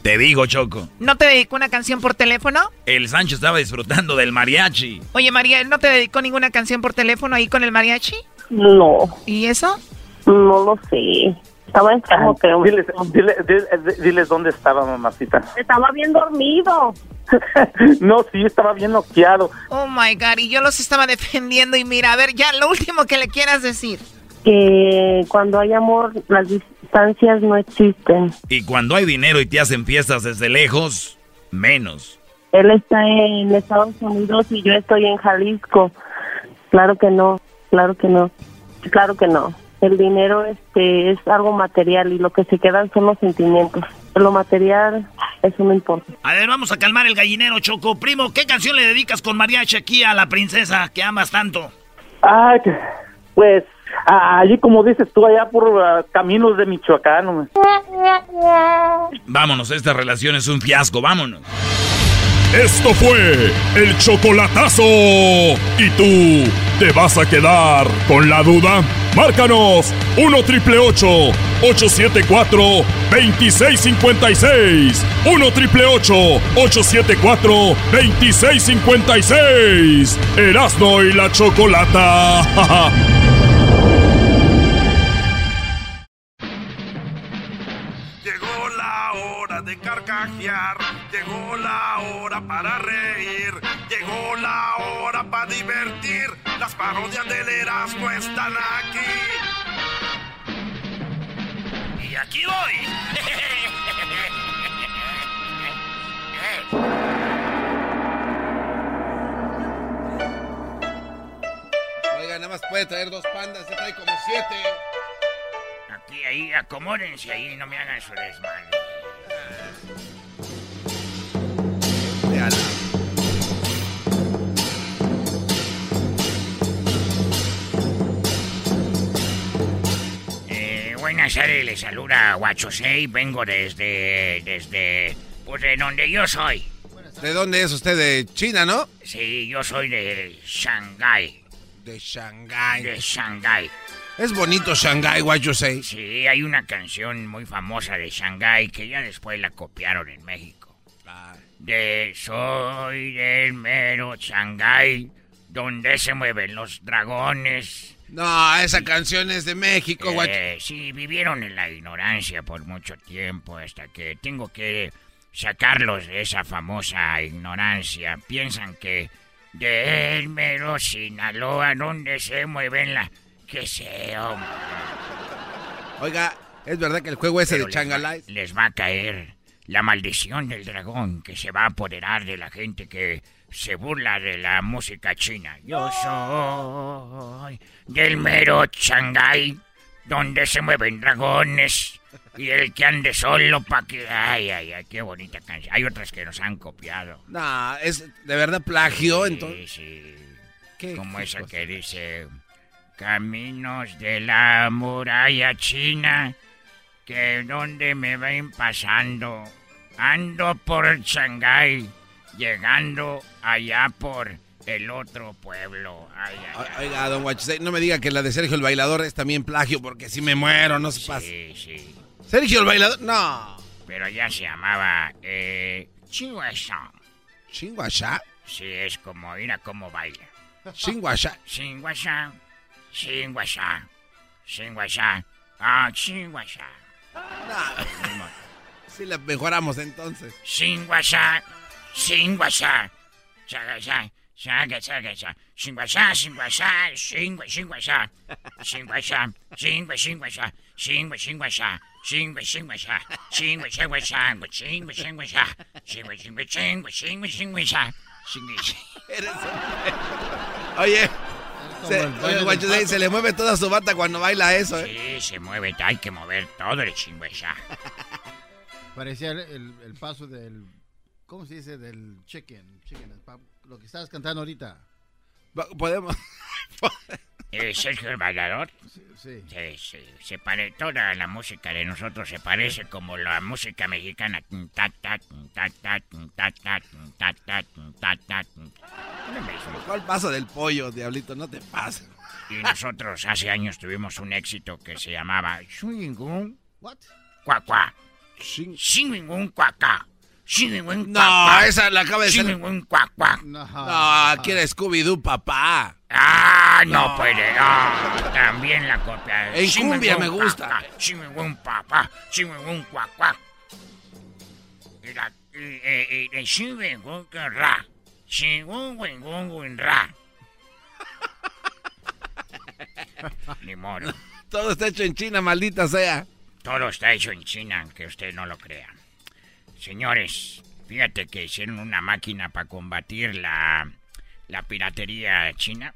Te digo, Choco. ¿No te dedicó una canción por teléfono? El Sancho estaba disfrutando del mariachi. Oye, María, ¿no te dedicó ninguna canción por teléfono ahí con el mariachi? No. ¿Y eso? No lo sé. Estaba enfermo, creo. Diles, dile- dile- diles dónde estaba, mamacita. Estaba bien dormido. no, sí, estaba bien noqueado. Oh my God, y yo los estaba defendiendo. Y mira, a ver, ya, lo último que le quieras decir. Que cuando hay amor, las distancias no existen. Y cuando hay dinero y te hacen fiestas desde lejos, menos. Él está en Estados Unidos y yo estoy en Jalisco. Claro que no, claro que no, claro que no. El dinero este es algo material y lo que se quedan son los sentimientos. Lo material, eso no importa. A ver, vamos a calmar el gallinero, Choco. Primo, ¿qué canción le dedicas con mariachi aquí a la princesa que amas tanto? Que- pues, ah, allí como dices tú, allá por ah, caminos de Michoacán. hombre. Vámonos, esta relación es un fiasco, vámonos. Esto fue el chocolatazo. ¿Y tú te vas a quedar con la duda? Márcanos 1 triple 874 2656. 1 triple 874 2656. Erasno y la chocolata. de carcajear, llegó la hora para reír, llegó la hora para divertir. Las parodias del Erasmo están aquí. Y aquí voy. Oiga, nada más puede traer dos pandas, ya trae como siete. Aquí, ahí, acomódense ahí, no me hagan su desmadre. Buenas tardes, les saluda Guachosei, vengo desde, desde, pues de donde yo soy. ¿De dónde es usted? De China, ¿no? Sí, yo soy de Shanghái. De Shanghái. De Shanghái. Es bonito Shanghái, say. Sí, hay una canción muy famosa de Shanghái que ya después la copiaron en México. De soy del mero Shanghái, donde se mueven los dragones. No, esa canción es de México, what Eh, sí, vivieron en la ignorancia por mucho tiempo hasta que tengo que sacarlos de esa famosa ignorancia. Piensan que de el mero Sinaloa, donde se mueven la... que sé, hombre. Oiga, ¿es verdad que el juego ese Pero de Changalai? Les va a caer la maldición del dragón que se va a apoderar de la gente que se burla de la música china. Yo soy del mero Shanghái, donde se mueven dragones. Y el que ande solo pa' que... Ay, ay, ay, qué bonita canción. Hay otras que nos han copiado. No, es de verdad plagio, Sí, entonces. sí. ¿Qué- Como esa cosa? que dice... Caminos de la muralla china, que donde me ven pasando. Ando por Shanghái, llegando allá por el otro pueblo. Ay, ay, ay. Oiga, don Guachusei, no me diga que la de Sergio el Bailador es también plagio, porque si me muero, no se pasa. Sí, sí. ¿Sergio el Bailador? No. Pero allá se llamaba eh, Chinguasha. ¿Chinguasha? Sí, es como, mira cómo baila. Chinguasha. Chinguasha. Chinguasha. Chinguasha. Ah, chinguasha. Sí, le mejoramos entonces. Chinguasha. Chinguasha. Chagasha. Chagasha. Chinguasha. Chinguasha. Chingua, chinguasha. Chinguasha. Chingua, chinguasha. Chingua, chinguasha. Chingua, chinguasha. Chingua, chinguasha. Chingua, chinguasha. Chingua, chingua, chingua, chingua, chinguasha. Chingua, Oye, se, el baile oye, del guacho, se, se le mueve toda su bata cuando baila eso, ¿eh? Sí, se mueve, hay que mover todo el chinguasha. Parecía el, el- el paso del. ¿Cómo se dice? Del chicken. chicken lo que estabas cantando ahorita. Podemos. Eh, Sergio el bailador. Sí, sí. sí. Se pare... toda la música de nosotros se parece como la música mexicana. ¿Cuál pasa del pollo, diablito? No te pases. Y nosotros hace años tuvimos un éxito que se llamaba Swingun. ¿What? Cuacuá. Swingun cuacá. No, esa la acaba de Cuacua. No, aquí era Scooby-Doo, papá. Ah, no, puede. Ah, también la copia. En cumbia me gusta. Swingun Papá. Swingun Cuacua. Y la. Y, y, y, y Swingun Ra. Wingun Ra. Ni modo. Todo está hecho en China, maldita sea. Todo está hecho en China, aunque usted no lo crea. Señores, fíjate que hicieron una máquina para combatir la, la piratería china.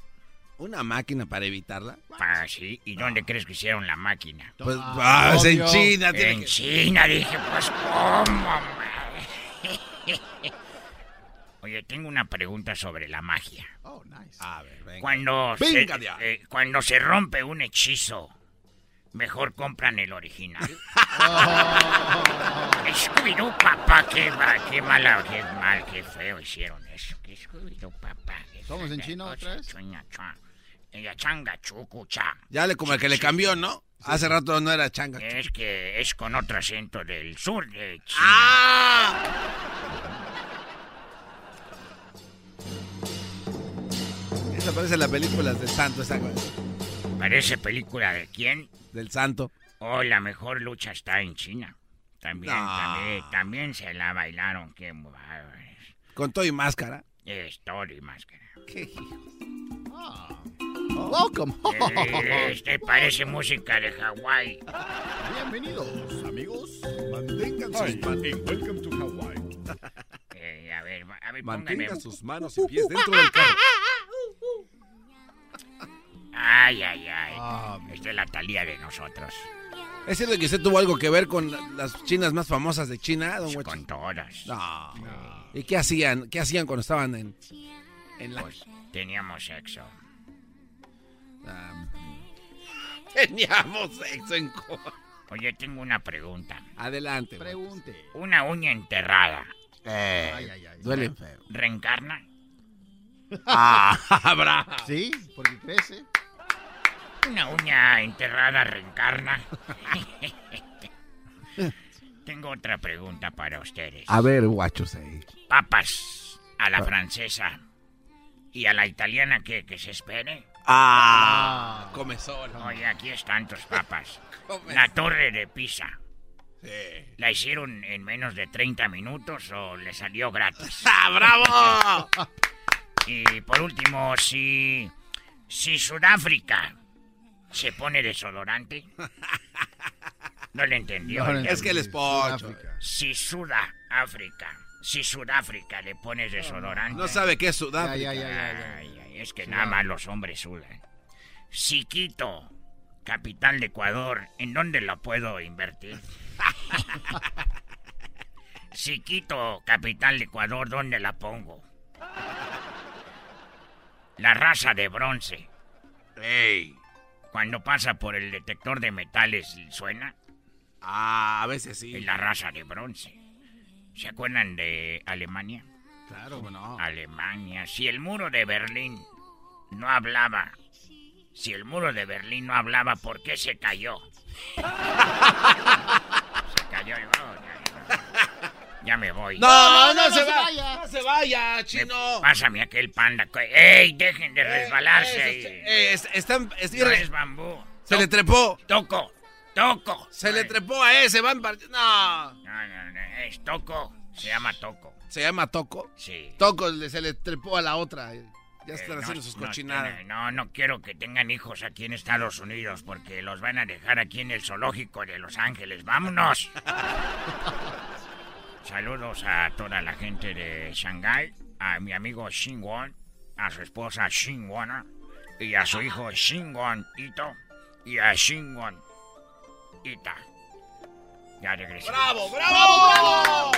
¿Una máquina para evitarla? Ah, sí. ¿Y dónde crees que hicieron la máquina? Pues, ah, es en China. tiene En que- China, dije, pues, ¿cómo? Oye, tengo una pregunta sobre la magia. Oh, nice. A ver, venga. Cuando, Venga, se, diablo. eh, cuando se rompe un hechizo, mejor compran el original. Scooby-Doo, papá, qué, qué mala, qué mal, qué feo hicieron eso. Que Scooby-Doo, papá. qué ¿Somos en cosa, otra vez? chuña, chua. Ella changa, chucu, cha. Ya le como el que le cambió, ¿no? Hace rato no era changa. Es que es con otro acento del sur de China. ¡Ah! Esa parece la película del santo, esa cosa. Parece película de quién? Del santo. Oh, la mejor lucha está en China. También, No. también, también se la bailaron. Qué. Con todo y máscara. Es todo y máscara. ¿Qué? Welcome. Eh, Este parece música de Hawái. Bienvenidos, amigos. Mantengan sus manos. Welcome to Hawaii. Eh, a ver, a ver, Mantenga póngame. sus manos y pies dentro del carro. Ay, ay, ay. Ah, Esta es la talía de nosotros. ¿Es cierto que usted tuvo algo que ver con la- las chinas más famosas de China, don? Con todas. No. ¿Y qué hacían? ¿Qué hacían cuando estaban en, en la... Pues teníamos sexo. Ah, teníamos sexo en... co- Oye, tengo una pregunta. Adelante. Pregunte. Una uña enterrada. Eh, Ay, ay, ay. duele feo. ¿Reencarna? Ah. Sí, porque crece. Una uña enterrada reencarna. Tengo otra pregunta para ustedes. A ver, guachos ahí. Papas a la francesa y a la italiana que, que se espere. Ah, comezón. Oye, aquí están tus papas. Come- La torre de Pisa. Sí. ¿La hicieron en menos de 30 minutos o le salió gratis? ¡Ah, bravo! Y por último, si, si Sudáfrica se pone desodorante. No le entendió. No Es que él es pocho. Sudáfrica. Si Sudáfrica, si Sudáfrica le pones desodorante. No sabe qué es Sudáfrica. ya, ya, ya, ya. Ay, ay, es que nada más los hombres sudan. Si Quito, capital de Ecuador, ¿en dónde lo puedo invertir? si Quito, capital de Ecuador, ¿dónde la pongo? La raza de bronce. Ey. Cuando pasa por el detector de metales, ¿suena? Ah, a veces sí. Es la raza de bronce. ¿Se acuerdan de Alemania? Claro, bueno. Alemania. Si el muro de Berlín no hablaba, si el muro de Berlín no hablaba, ¿por qué se cayó? se cayó. ya. Ya me voy. No, no, se, vaya. No se vaya, chino. Pásame aquel panda. ¡Ey, dejen de resbalarse ahí! Eh, es- están- es- No es bambú. Se le trepó. Toco, toco. Se le trepó a ese, van No. No, no, no, es toco. Se llama toco. ¿Se llama Toco? Sí. Toco le- se le trepó a la otra. Ya Eh, están no, haciendo sus no cochinadas. tiene- No, no quiero que tengan hijos aquí en Estados Unidos porque los van a dejar aquí en el zoológico de Los Ángeles. ¡Vámonos! Saludos a toda la gente de Shanghai, a mi amigo Xingwon, a su esposa Xingwona y a su hijo Xingwon Ito y a Xingwon Ita. Ya regresé. ¡Bravo, bravo, bravo!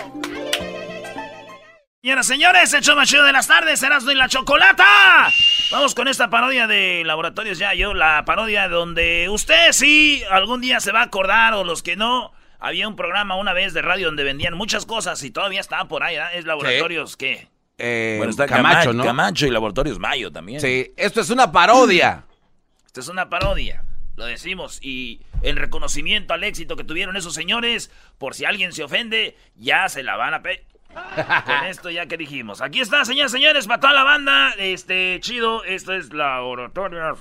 Señoras, señores, el show más chido de las tardes, Erasmo y la Chocolata. Vamos con esta parodia de Laboratorios Yayo, la parodia donde usted sí algún día se va a acordar o los que no. Había un programa una vez de radio donde vendían muchas cosas y todavía estaba por ahí, ¿verdad? Es Laboratorios, ¿qué? Eh, bueno, está Camacho, Camacho, ¿no? Camacho y Laboratorios Mayo también. Sí, esto es una parodia. Esto es una parodia, lo decimos. Y en reconocimiento al éxito que tuvieron esos señores, por si alguien se ofende, ya se la van a pe... Con esto ya que dijimos. Aquí está, señores, señores, para toda la banda. Este, chido, esto es Laboratorios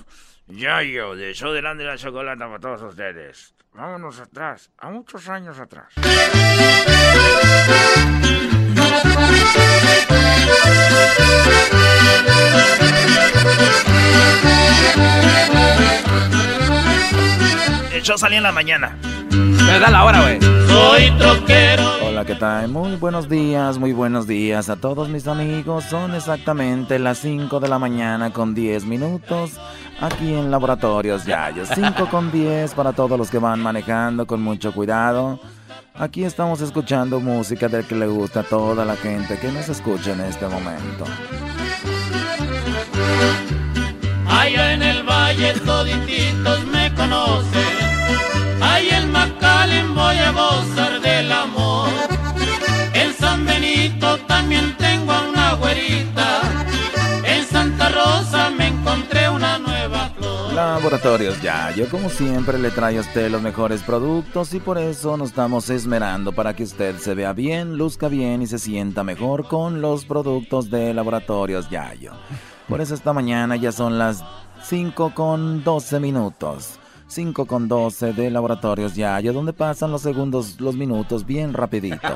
Yayo, de Show de la Chocolata para todos ustedes. Vámonos atrás, a muchos años atrás. El show salía en la mañana. Me da la hora, güey. Soy troquero. Hola, ¿qué tal? Muy buenos días, muy buenos días a todos mis amigos. Son exactamente las 5 de la mañana con 10 minutos aquí en Laboratorios Yayo. 5 con 10 para todos los que van manejando con mucho cuidado. Aquí estamos escuchando música del que le gusta a toda la gente que nos escucha en este momento. Allá en el valle todititos me conocen. Ahí en McAllen voy a gozar del amor. En San Benito también tengo a una güerita. Laboratorios Yayo, como siempre, le trae a usted los mejores productos y por eso nos estamos esmerando para que usted se vea bien, luzca bien y se sienta mejor con los productos de Laboratorios Yayo. Por eso esta mañana ya son las 5 con 12 minutos. 5 con 12 de Laboratorios Yayo, donde pasan los segundos, los minutos bien rapidito.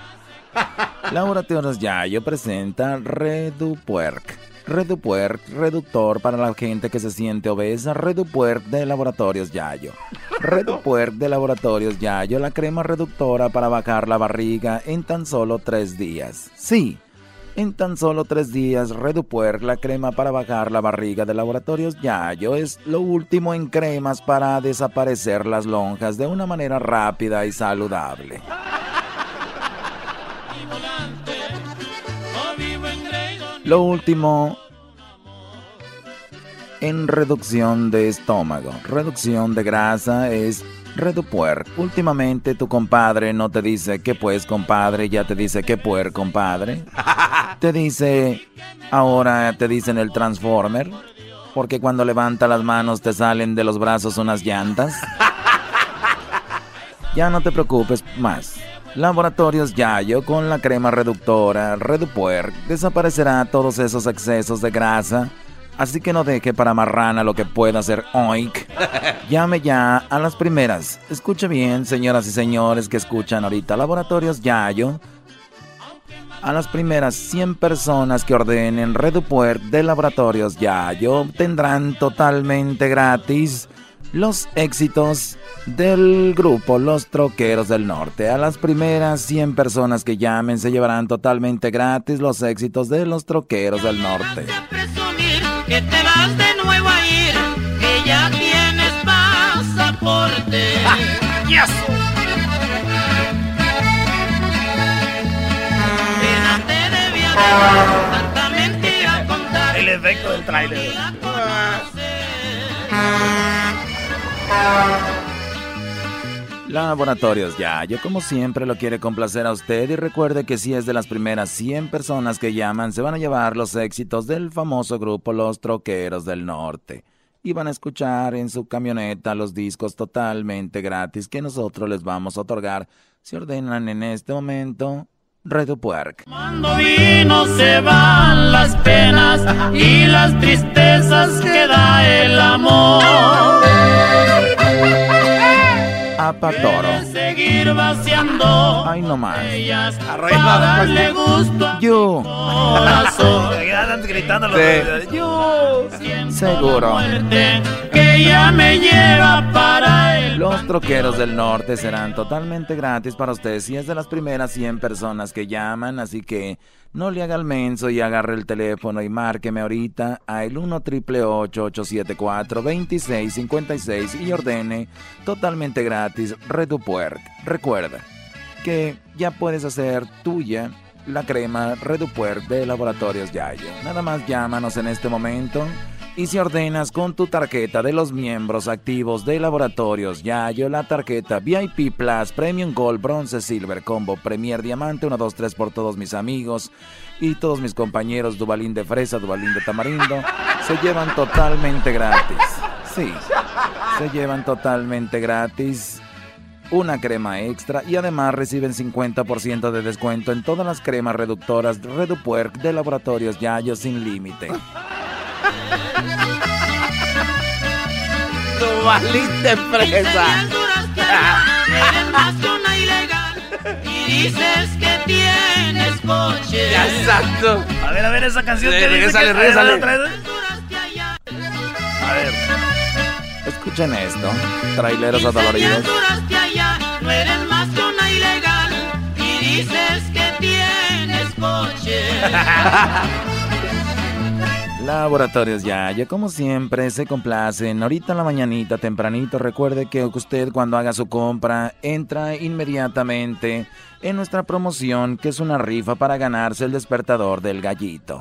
Laboratorios Yayo presenta Redupuerc. Redupuerc, reductor para la gente que se siente obesa. Redupuerc de Laboratorios Yayo. Redupuerc de Laboratorios Yayo, la crema reductora para bajar la barriga en tan solo tres días. Sí, en tan solo tres días, Redupuerc, la crema para bajar la barriga de Laboratorios Yayo, es lo último en cremas para desaparecer las lonjas de una manera rápida y saludable. Lo último en reducción de estómago, reducción de grasa es Redupuer. Últimamente tu compadre no te dice que pues compadre, ya te dice que puer compadre. Te dice, ahora te dicen el Transformer, porque cuando levanta las manos te salen de los brazos unas llantas. Ya no te preocupes más. Laboratorios Yayo con la crema reductora Redupuer desaparecerá todos esos excesos de grasa. Así que no deje para marrana lo que pueda hacer oink. Llame ya a las primeras. Escuche bien, señoras y señores que escuchan ahorita Laboratorios Yayo. A las primeras 100 personas que ordenen Redupuer de Laboratorios Yayo obtendrán totalmente gratis los éxitos del grupo Los Troqueros del Norte. A las primeras 100 personas que llamen se llevarán totalmente gratis los éxitos de los Troqueros del Norte. Presumir que te vas de nuevo a ir, que ya tienes pasaporte. ¡Yes! Pero te debía de tanta mentira contar. El efecto del trailer. Laboratorios Yayo, como siempre, lo quiere complacer a usted y recuerde que si es de las primeras 100 personas que llaman, se van a llevar los éxitos del famoso grupo Los Troqueros del Norte. Y van a escuchar en su camioneta los discos totalmente gratis que nosotros les vamos a otorgar si ordenan en este momento Redupuerc. Cuando vino se van las penas y las tristezas que da el amor. Apatoro. Seguir vaciando. Ay, no más. Para darle gusto a Yo. corazón. Gritando los Sí. Yo. Seguro. Que ya me lleva para el Los troqueros del norte serán totalmente gratis para ustedes si es de las primeras 100 personas que llaman, así que no le haga el menso y agarre el teléfono y márqueme ahorita a el 1 triple 874 2656 y ordene totalmente gratis Redupuerc. Recuerda que ya puedes hacer tuya la crema Redupuerc de Laboratorios Yayo. Nada más llámanos en este momento. Y si ordenas con tu tarjeta de los miembros activos de Laboratorios Yayo, la tarjeta VIP Plus, Premium Gold, Bronze, Silver, Combo, Premier Diamante, 1, 2, 3 por todos mis amigos y todos mis compañeros Dubalín de Fresa, Dubalín de Tamarindo, se llevan totalmente gratis. Sí, se llevan totalmente gratis una crema extra y además reciben 50% de descuento en todas las cremas reductoras Redupuerc de Laboratorios Yayo sin límite. Que una ilegal y dices que tienes coche. Exacto. A ver, a ver esa canción Sí, que dice regrésale, que- regrésale. otra vez. A ver. Escuchen esto, traileros adoloridos. No eres más que una ilegal y dices que tienes coche. Laboratorios Yaya, como siempre, se complacen. Ahorita en la mañanita, tempranito, recuerde que usted cuando haga su compra entra inmediatamente en nuestra promoción, que es una rifa para ganarse el despertador del gallito.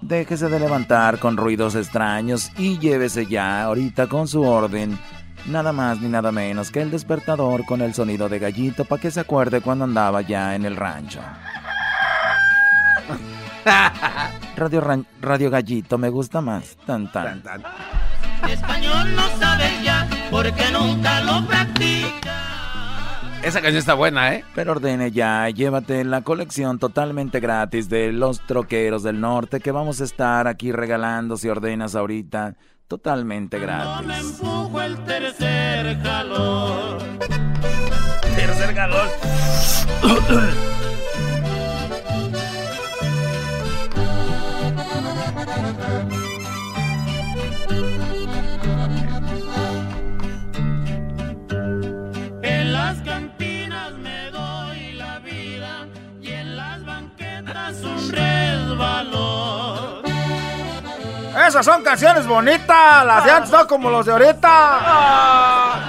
Déjese de levantar con ruidos extraños y llévese ya ahorita con su orden. Nada más ni nada menos que el despertador con el sonido de gallito para que se acuerde cuando andaba ya en el rancho. Radio, Ran- Radio Gallito me gusta más. Tan, tan. Español no sabes ya porque nunca lo practicas. Esa canción está buena, ¿eh? Pero ordene ya, llévate la colección totalmente gratis de los troqueros del norte que vamos a estar aquí regalando si ordenas ahorita. Totalmente gratis. Empujo el tercer calor. Tercer calor. Esas son canciones bonitas, las de antes no como los de ahorita.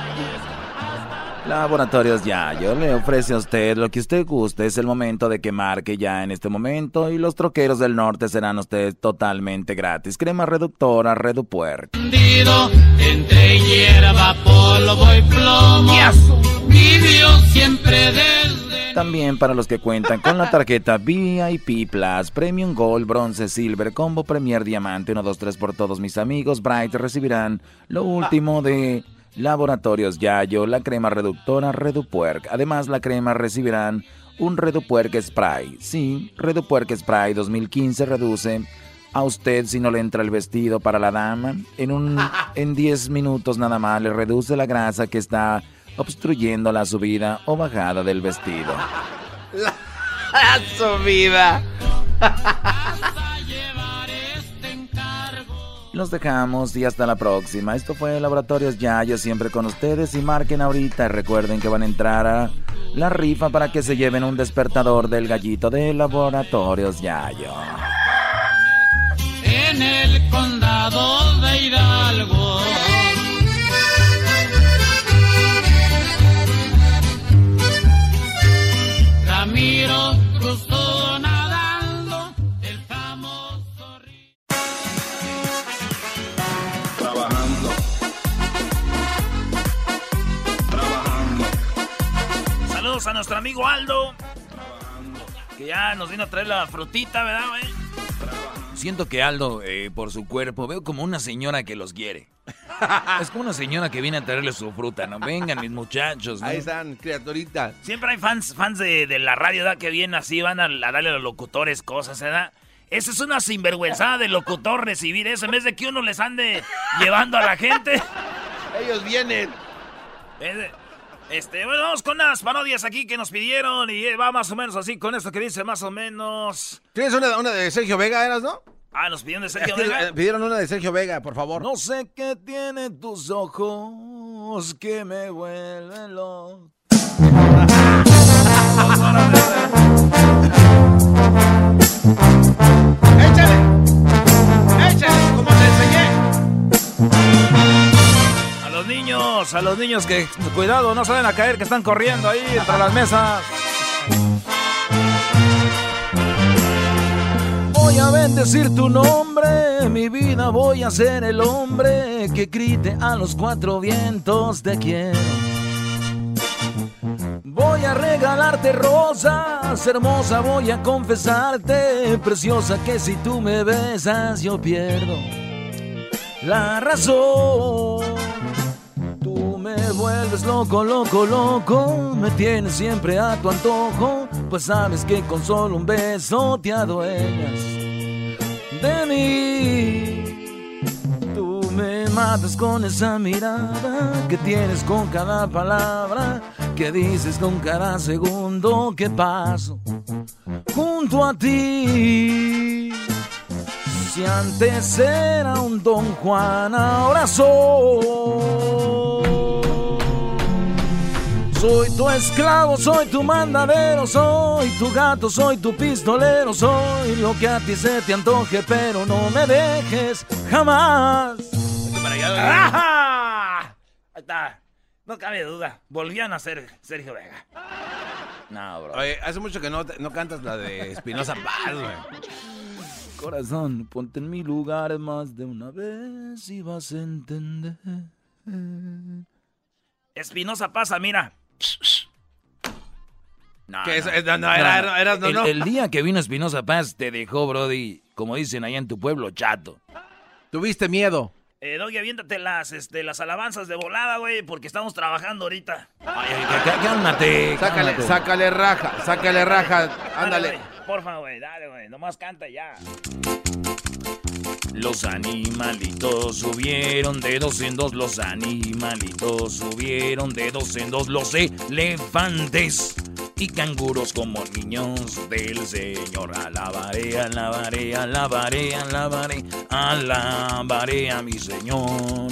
Laboratorios Yayo le ofrece a usted lo que usted guste. Es el momento de que marque ya en este momento y los troqueros del norte serán ustedes totalmente gratis. Crema reductora. Escondido entre hierba, polvo y plomo. Vivió siempre desde. También para los que cuentan con la tarjeta VIP Plus, Premium Gold, Bronce, Silver, Combo Premier Diamante, 1, 2, 3 por todos mis amigos, Bright recibirán lo último de Laboratorios Yayo, la crema reductora Redupuerc. Además, la crema recibirán un Redupuerc Spray. Sí, Redupuerc Spray 2015 reduce a usted si no le entra el vestido para la dama. En, un, en 10 minutos nada más le reduce la grasa que está obstruyendo la subida o bajada del vestido. La subida. Los dejamos y hasta la próxima. Esto fue Laboratorios Yayo, siempre con ustedes. Y marquen ahorita. Recuerden que van a entrar a la rifa para que se lleven un despertador del gallito de Laboratorios Yayo. En el condado de Hidalgo. Cruzó nadando el famoso río. Trabajando. Trabajando. Saludos a nuestro amigo Aldo. Que ya nos vino a traer la frutita, ¿verdad, güey? Siento que Aldo, eh, por su cuerpo, veo como una señora que los quiere. Es como una señora que viene a traerle su fruta, ¿no? Vengan, mis muchachos. ¿no? Ahí están, criaturitas. Siempre hay fans, fans de, de la radio, ¿verdad? Que vienen así, van a, a darle a los locutores cosas, ¿verdad? Esa es una sinvergüenzada de locutor recibir eso, en vez de que uno les ande llevando a la gente. Ellos vienen. Eh, Este, bueno, vamos con unas parodias aquí que nos pidieron y eh, va más o menos así con esto que dice más o menos. ¿Tienes una, una de Sergio Vega, eras, no? Ah, nos pidieron de Sergio Es que, Vega. eh, Pidieron una de Sergio Vega, por favor. No sé qué tienen tus ojos que me vuelven loco. a los niños que cuidado, no saben a caer, que están corriendo ahí entre las mesas. Voy a bendecir tu nombre, mi vida voy a ser el hombre que grite a los cuatro vientos te quiero. Voy a regalarte rosas, hermosa, voy a confesarte, preciosa, que si tú me besas yo pierdo la razón. Me vuelves loco, loco, loco, me tienes siempre a tu antojo, pues sabes que con solo un beso te adueñas de mí. Tú me matas con esa mirada que tienes con cada palabra, que dices con cada segundo que paso junto a ti. Si antes era un Don Juan, ahora soy. Soy tu esclavo, soy tu mandadero, soy tu gato, soy tu pistolero, soy lo que a ti se te antoje, pero no me dejes jamás. Ahí está. No cabe duda. Volvían a ser Sergio Vega. No, bro. Oye, hace mucho que no, no cantas la de Espinosa Paz, güey. Corazón, ponte en mi lugar más de una vez y vas a entender. Espinosa pasa, mira. No, Que eso- no, no, era- era- era- no, el, no. el día que vino Espinosa Paz te dejó, Brody, como dicen allá en tu pueblo, chato. Tuviste miedo. Eh, Doggy, aviéntate las, este, las alabanzas de volada, güey, porque estamos trabajando ahorita. Cálmate, Sácale, cálmate. sácale raja, sácale raja. Ándale. güey, Porfa, güey, dale, güey. Nomás canta ya. Los animalitos subieron de dos en dos, los animalitos subieron de dos en dos, los elefantes y canguros como niños del Señor. Alabaré, alabaré, alabaré, alabaré, alabaré a mi Señor.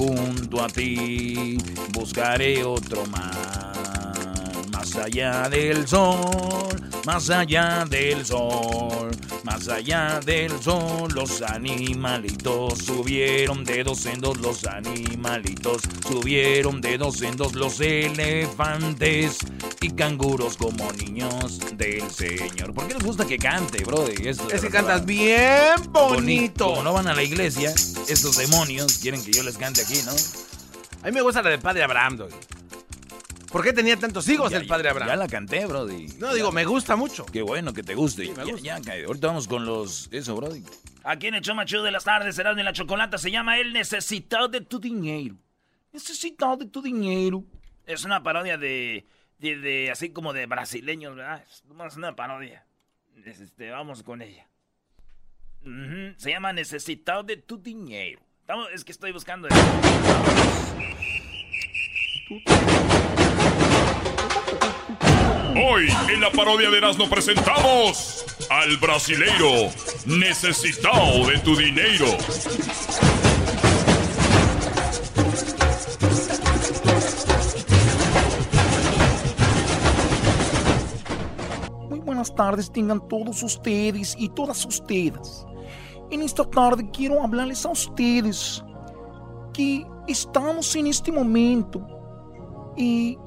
junto a ti, buscaré otro mar, más allá del sol, más allá del sol, más allá del sol. Los animalitos subieron de dos en dos, los animalitos subieron de dos en dos, los elefantes y canguros como niños del Señor. ¿Por qué les gusta que cante, bro? Esto de Es que verdad. cantas bien bonito. Como no van a la iglesia, estos demonios quieren que yo les cante aquí, ¿no? A mí me gusta la del Padre Abraham, doy. ¿Por qué tenía tantos hijos Ya- el Padre Abraham? Ya la canté, Brody. No, digo, me gusta mucho. Qué bueno que te guste. Sí, me Ya- gusta. ya, ahorita vamos con los... Eso, Brody. Aquí en el show más chido de las tardes, será de la chocolata, se llama El Necesitado de tu Dinero. Necesitado de tu dinero. Es una parodia de, de, de- así como de brasileños, ¿verdad? Es nomás una parodia. Este, vamos con ella. Se llama Necesitado de tu Dinero. Estamos- es que estoy buscando... Hoy en la parodia de Erasmo presentamos al brasileiro necesitado de tu dinero. Muy buenas tardes tengan todos ustedes y todas ustedes. En esta tarde quiero hablarles a ustedes que estamos en este momento y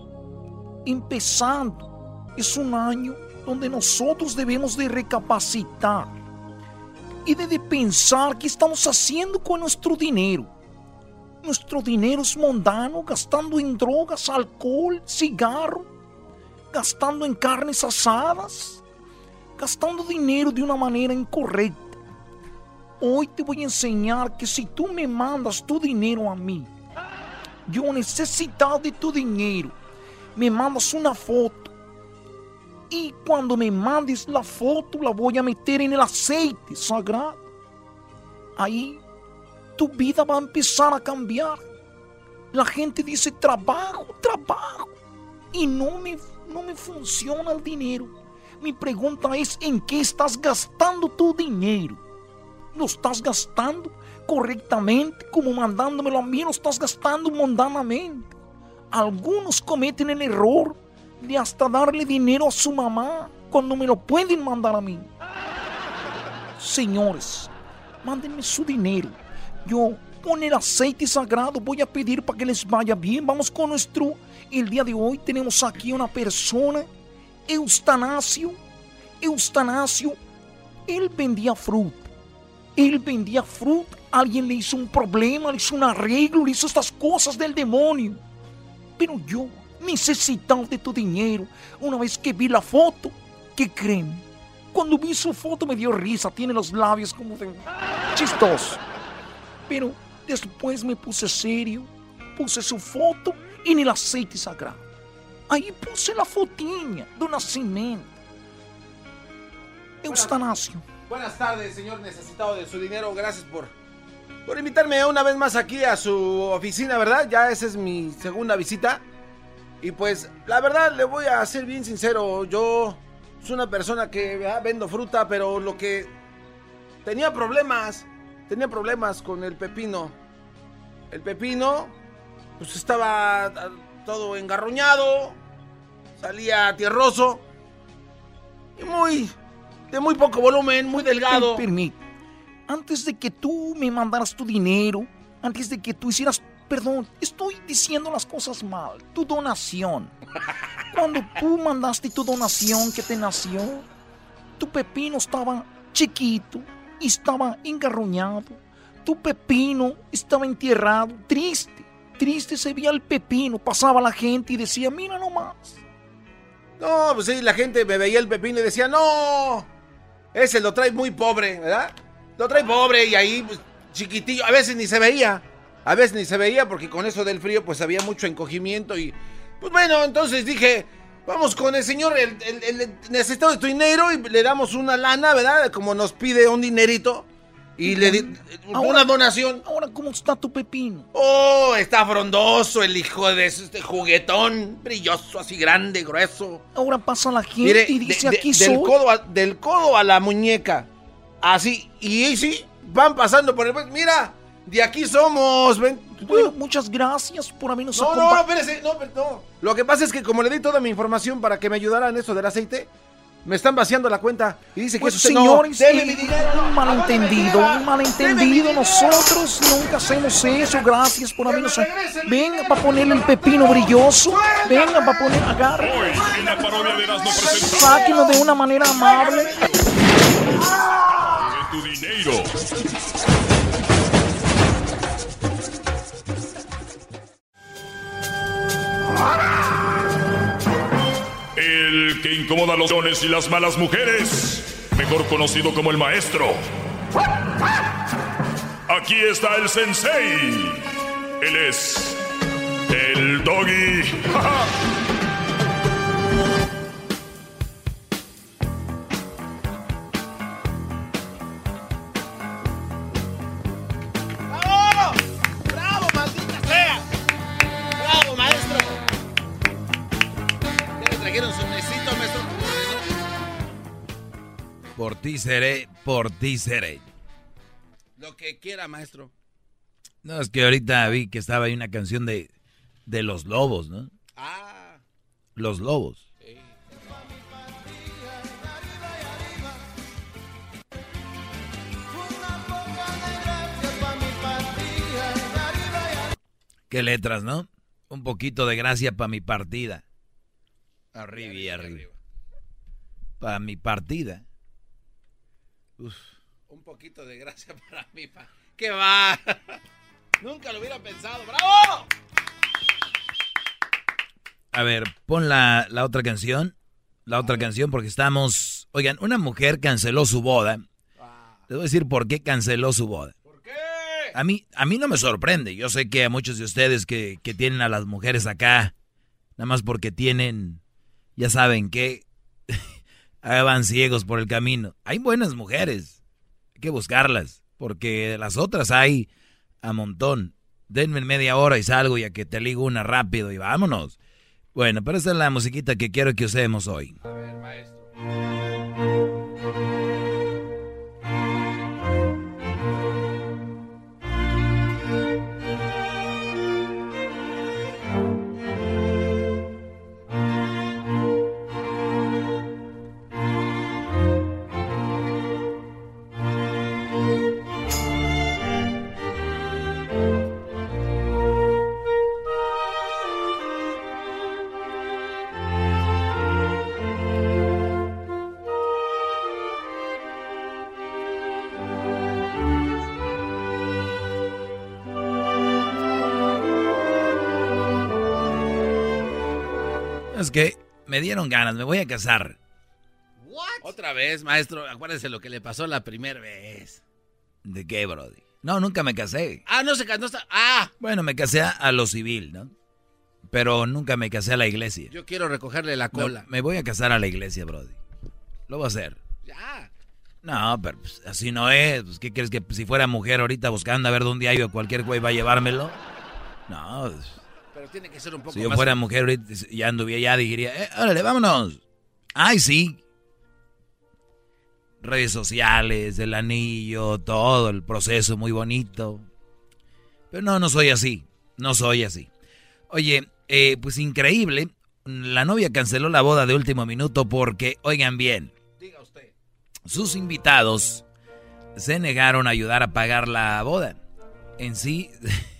empezando. Es un año donde nosotros debemos de recapacitar y de, de pensar qué estamos haciendo con nuestro dinero. Nuestro dinero es mundano, gastando en drogas, alcohol, cigarro, gastando en carnes asadas, gastando dinero de una manera incorrecta. Hoy te voy a enseñar que si tú me mandas tu dinero a mí, yo necesito de tu dinero, me mandas una foto. Y cuando me mandes la foto, la voy a meter en el aceite sagrado. Ahí tu vida va a empezar a cambiar. La gente dice trabajo, trabajo. Y no me, no me funciona el dinero. Mi pregunta es, ¿en qué estás gastando tu dinero? ¿Lo estás gastando correctamente como mandándomelo a mí? ¿Lo estás gastando mundanamente? Algunos cometen el error de hasta darle dinero a su mamá cuando me lo pueden mandar a mí. Señores, mándenme su dinero. Yo con el aceite sagrado voy a pedir para que les vaya bien. Vamos con nuestro... El día de hoy tenemos aquí una persona, Eustanasio. Eustanasio, él vendía fruta. Él vendía fruta. Alguien le hizo un problema, le hizo un arreglo, le hizo estas cosas del demonio. Pero yo necesitaba de tu dinero. Una vez que vi la foto, ¿qué creen? Cuando vi su foto me dio risa, tiene los labios como de chistoso. Pero después me puse serio, puse su foto en el aceite sagrado. Ahí puse la fotinha do nacimiento. Eustanasio. Buenas tardes, señor necesitado de su dinero. Gracias por, por invitarme una vez más aquí a su oficina, ¿verdad? Ya esa es mi segunda visita. Y pues, la verdad, le voy a ser bien sincero. Yo soy una persona que ¿verdad? vendo fruta, pero lo que tenía problemas, tenía problemas con el pepino. El pepino, pues estaba ah, todo engarruñado, salía tierroso y muy, de muy poco volumen, muy delgado. Permite. Antes de que tú me mandaras tu dinero, antes de que tú hicieras, perdón, estoy diciendo las cosas mal, tu donación. Cuando tú mandaste tu donación que te nació, tu pepino estaba chiquito y estaba engarruñado. Tu pepino estaba entierrado, triste, triste se veía el pepino. Pasaba la gente y decía, mira nomás. No, pues sí, la gente me veía el pepino y decía, no, ese lo trae muy pobre, ¿verdad? Lo trae pobre y ahí, pues, chiquitillo, a veces ni se veía. A veces ni se veía porque con eso del frío, pues había mucho encogimiento y, pues bueno, entonces dije, vamos con el señor, el, el, el necesitado de tu dinero y le damos una lana, ¿verdad? Como nos pide un dinerito. Y le di una donación. Ahora, ¿cómo está tu pepino? Oh, está frondoso el hijo de este juguetón, brilloso, así grande, grueso. Ahora pasa la gente Mire, y dice, de- de- aquí del, soy. codo a, del codo a la muñeca. Así, y sí, van pasando por el... Mira, de aquí somos, ven. Bueno, muchas gracias por habernos No, no, acompañado. espérese, no, pero no. Lo que pasa es que como le di toda mi información para que me ayudaran en eso del aceite, me están vaciando la cuenta y dice Pues que eso no, señores, deme eh, mi dinero. un malentendido, un malentendido. Nosotros nunca hacemos eso. Gracias por habernos. Venga para ponerle el pepino brilloso. Venga para poner, agarre. Sáquenlo de una manera amable. tu dinero. El que incomoda a los dones y las malas mujeres, mejor conocido como el maestro. Aquí está el sensei. Él es el doggy. Por ti seré, por ti seré. Lo que quiera, maestro. No, es que ahorita vi que estaba ahí una canción de, de los lobos, ¿no? Ah. Los lobos. Qué letras, ¿no? Un poquito de gracia para mi partida. Arriba y arriba. Para mi partida. Uf. Un poquito de gracia para mí. Pa... ¿Qué va? Nunca lo hubiera pensado. ¡Bravo! A ver, pon la, la otra canción. La otra canción porque estamos... Oigan, una mujer canceló su boda. Les voy a decir por qué canceló su boda. ¿Por qué? A mí, a mí no me sorprende. Yo sé que a muchos de ustedes que, que tienen a las mujeres acá, nada más porque tienen, ya saben que van ciegos por el camino. Hay buenas mujeres. Hay que buscarlas. Porque las otras hay a montón. Denme media hora y salgo y a que te ligo una rápido y vámonos. Bueno, pero esta es la musiquita que quiero que usemos hoy. A ver, maestro. Me dieron ganas, me voy a casar. Otra vez, maestro. Acuérdese lo que le pasó la primera vez. ¿De qué, Brody? No, nunca me casé. Ah, no se casó. No ah. Bueno, me casé a lo civil, ¿no? Pero nunca me casé a la iglesia. Yo quiero recogerle la cola. No, me voy a casar a la iglesia, Brody. Lo voy a hacer. Ya. No, pero pues, así no es. Pues, ¿Qué crees que si fuera mujer ahorita buscando a ver dónde hay o cualquier güey va a llevármelo? No. pues, tiene que ser un poco si yo más- fuera mujer ahorita ya anduviera ya diría, eh, órale, vámonos. Ay, sí. Redes sociales, el anillo, todo, el proceso muy bonito. Pero no, no soy así. No soy así. Oye, eh, pues increíble. La novia canceló la boda de último minuto porque, oigan bien, Diga usted. sus invitados se negaron a ayudar a pagar la boda. En sí,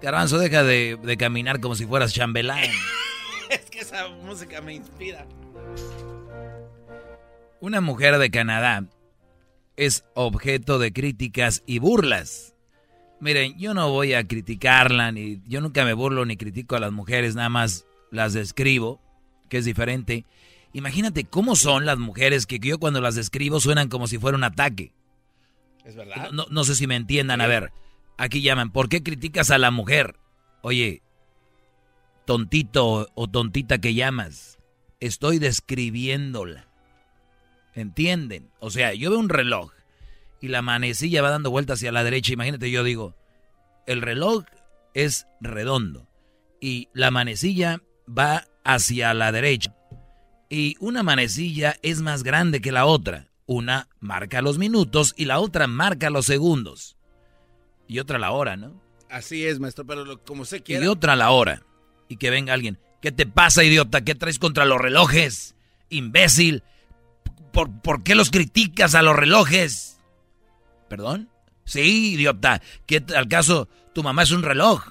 Garbanzo, deja de, de caminar como si fueras chambelán. es que esa música me inspira. Una mujer de Canadá es objeto de críticas y burlas. Miren, yo no voy a criticarla, ni yo nunca me burlo ni critico a las mujeres, nada más las describo, que es diferente. Imagínate cómo son las mujeres que yo cuando las describo suenan como si fuera un ataque. Es verdad. No, no sé si me entiendan. A ver, aquí llaman, ¿por qué criticas a la mujer? Oye, tontito o tontita que llamas, estoy describiéndola. ¿Entienden? O sea, yo veo un reloj y la manecilla va dando vueltas hacia la derecha. Imagínate, yo digo, el reloj es redondo y la manecilla va hacia la derecha. Y una manecilla es más grande que la otra. Una marca los minutos y la otra marca los segundos. Y otra la hora, ¿no? Así es, maestro, pero lo- como se quiera. Y otra la hora. Y que venga alguien. ¿Qué te pasa, idiota? ¿Qué traes contra los relojes? Imbécil. ¿Por, por qué los criticas a los relojes? ¿Perdón? Sí, idiota. ¿Qué al caso? Tu mamá es un reloj.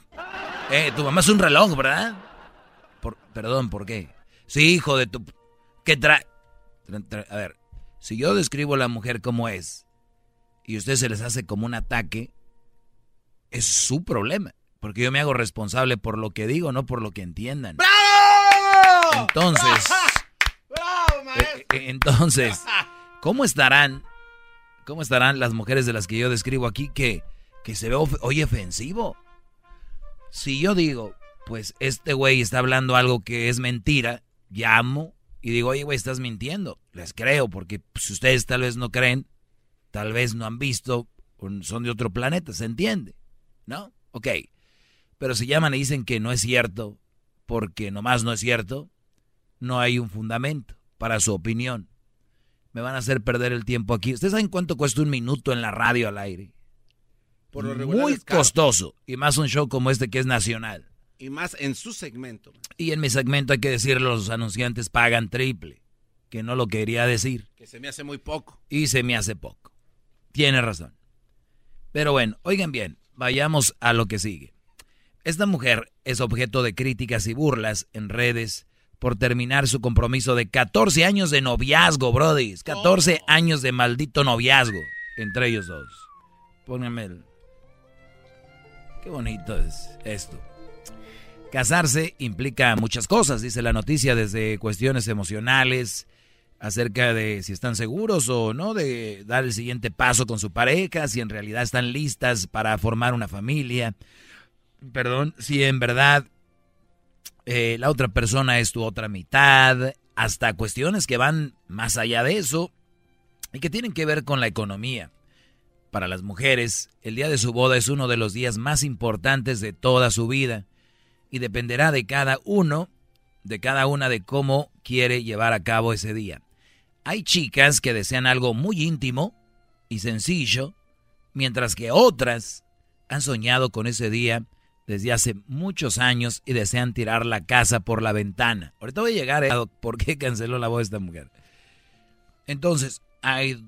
Eh, tu mamá es un reloj, ¿verdad? Por- perdón, ¿por qué? Sí, hijo de tu... ¿Qué trae? Tra- tra- A ver, si yo describo a la mujer como es y a ustedes se les hace como un ataque, es su problema. Porque yo me hago responsable por lo que digo, no por lo que entiendan. Entonces, ¡Bravo, eh, maestro! eh, entonces, ¿cómo estarán? ¿Cómo estarán las mujeres de las que yo describo aquí que, que se ve of- hoy ofensivo? Si yo digo, pues este güey está hablando algo que es mentira, llamo y digo, oye, güey, estás mintiendo. Les creo, porque si ustedes tal vez no creen, tal vez no han visto, son de otro planeta, ¿se entiende? ¿No? Ok. Pero si llaman y dicen que no es cierto, porque nomás no es cierto, no hay un fundamento para su opinión. Me van a hacer perder el tiempo aquí. ¿Ustedes saben cuánto cuesta un minuto en la radio al aire? Por lo regular Muy costoso. Y más un show como este que es nacional. Y más en su segmento. Y en mi segmento hay que decirlo, los anunciantes pagan triple. Que no lo quería decir. Que se me hace muy poco. Y se me hace poco. Tiene razón. Pero bueno, oigan bien, vayamos a lo que sigue. Esta mujer es objeto de críticas y burlas en redes por terminar su compromiso de 14 años de noviazgo, Brody. 14 años de maldito noviazgo entre ellos dos. Pónganme el... Qué bonito es esto. Casarse implica muchas cosas, dice la noticia, desde cuestiones emocionales, acerca de si están seguros o no de dar el siguiente paso con su pareja, si en realidad están listas para formar una familia, perdón, si en verdad eh, la otra persona es tu otra mitad, hasta cuestiones que van más allá de eso y que tienen que ver con la economía. Para las mujeres, el día de su boda es uno de los días más importantes de toda su vida y dependerá de cada uno, de cada una de cómo quiere llevar a cabo ese día. Hay chicas que desean algo muy íntimo y sencillo, mientras que otras han soñado con ese día desde hace muchos años y desean tirar la casa por la ventana. Ahorita voy a llegar a por qué canceló la voz de esta mujer. Entonces, hay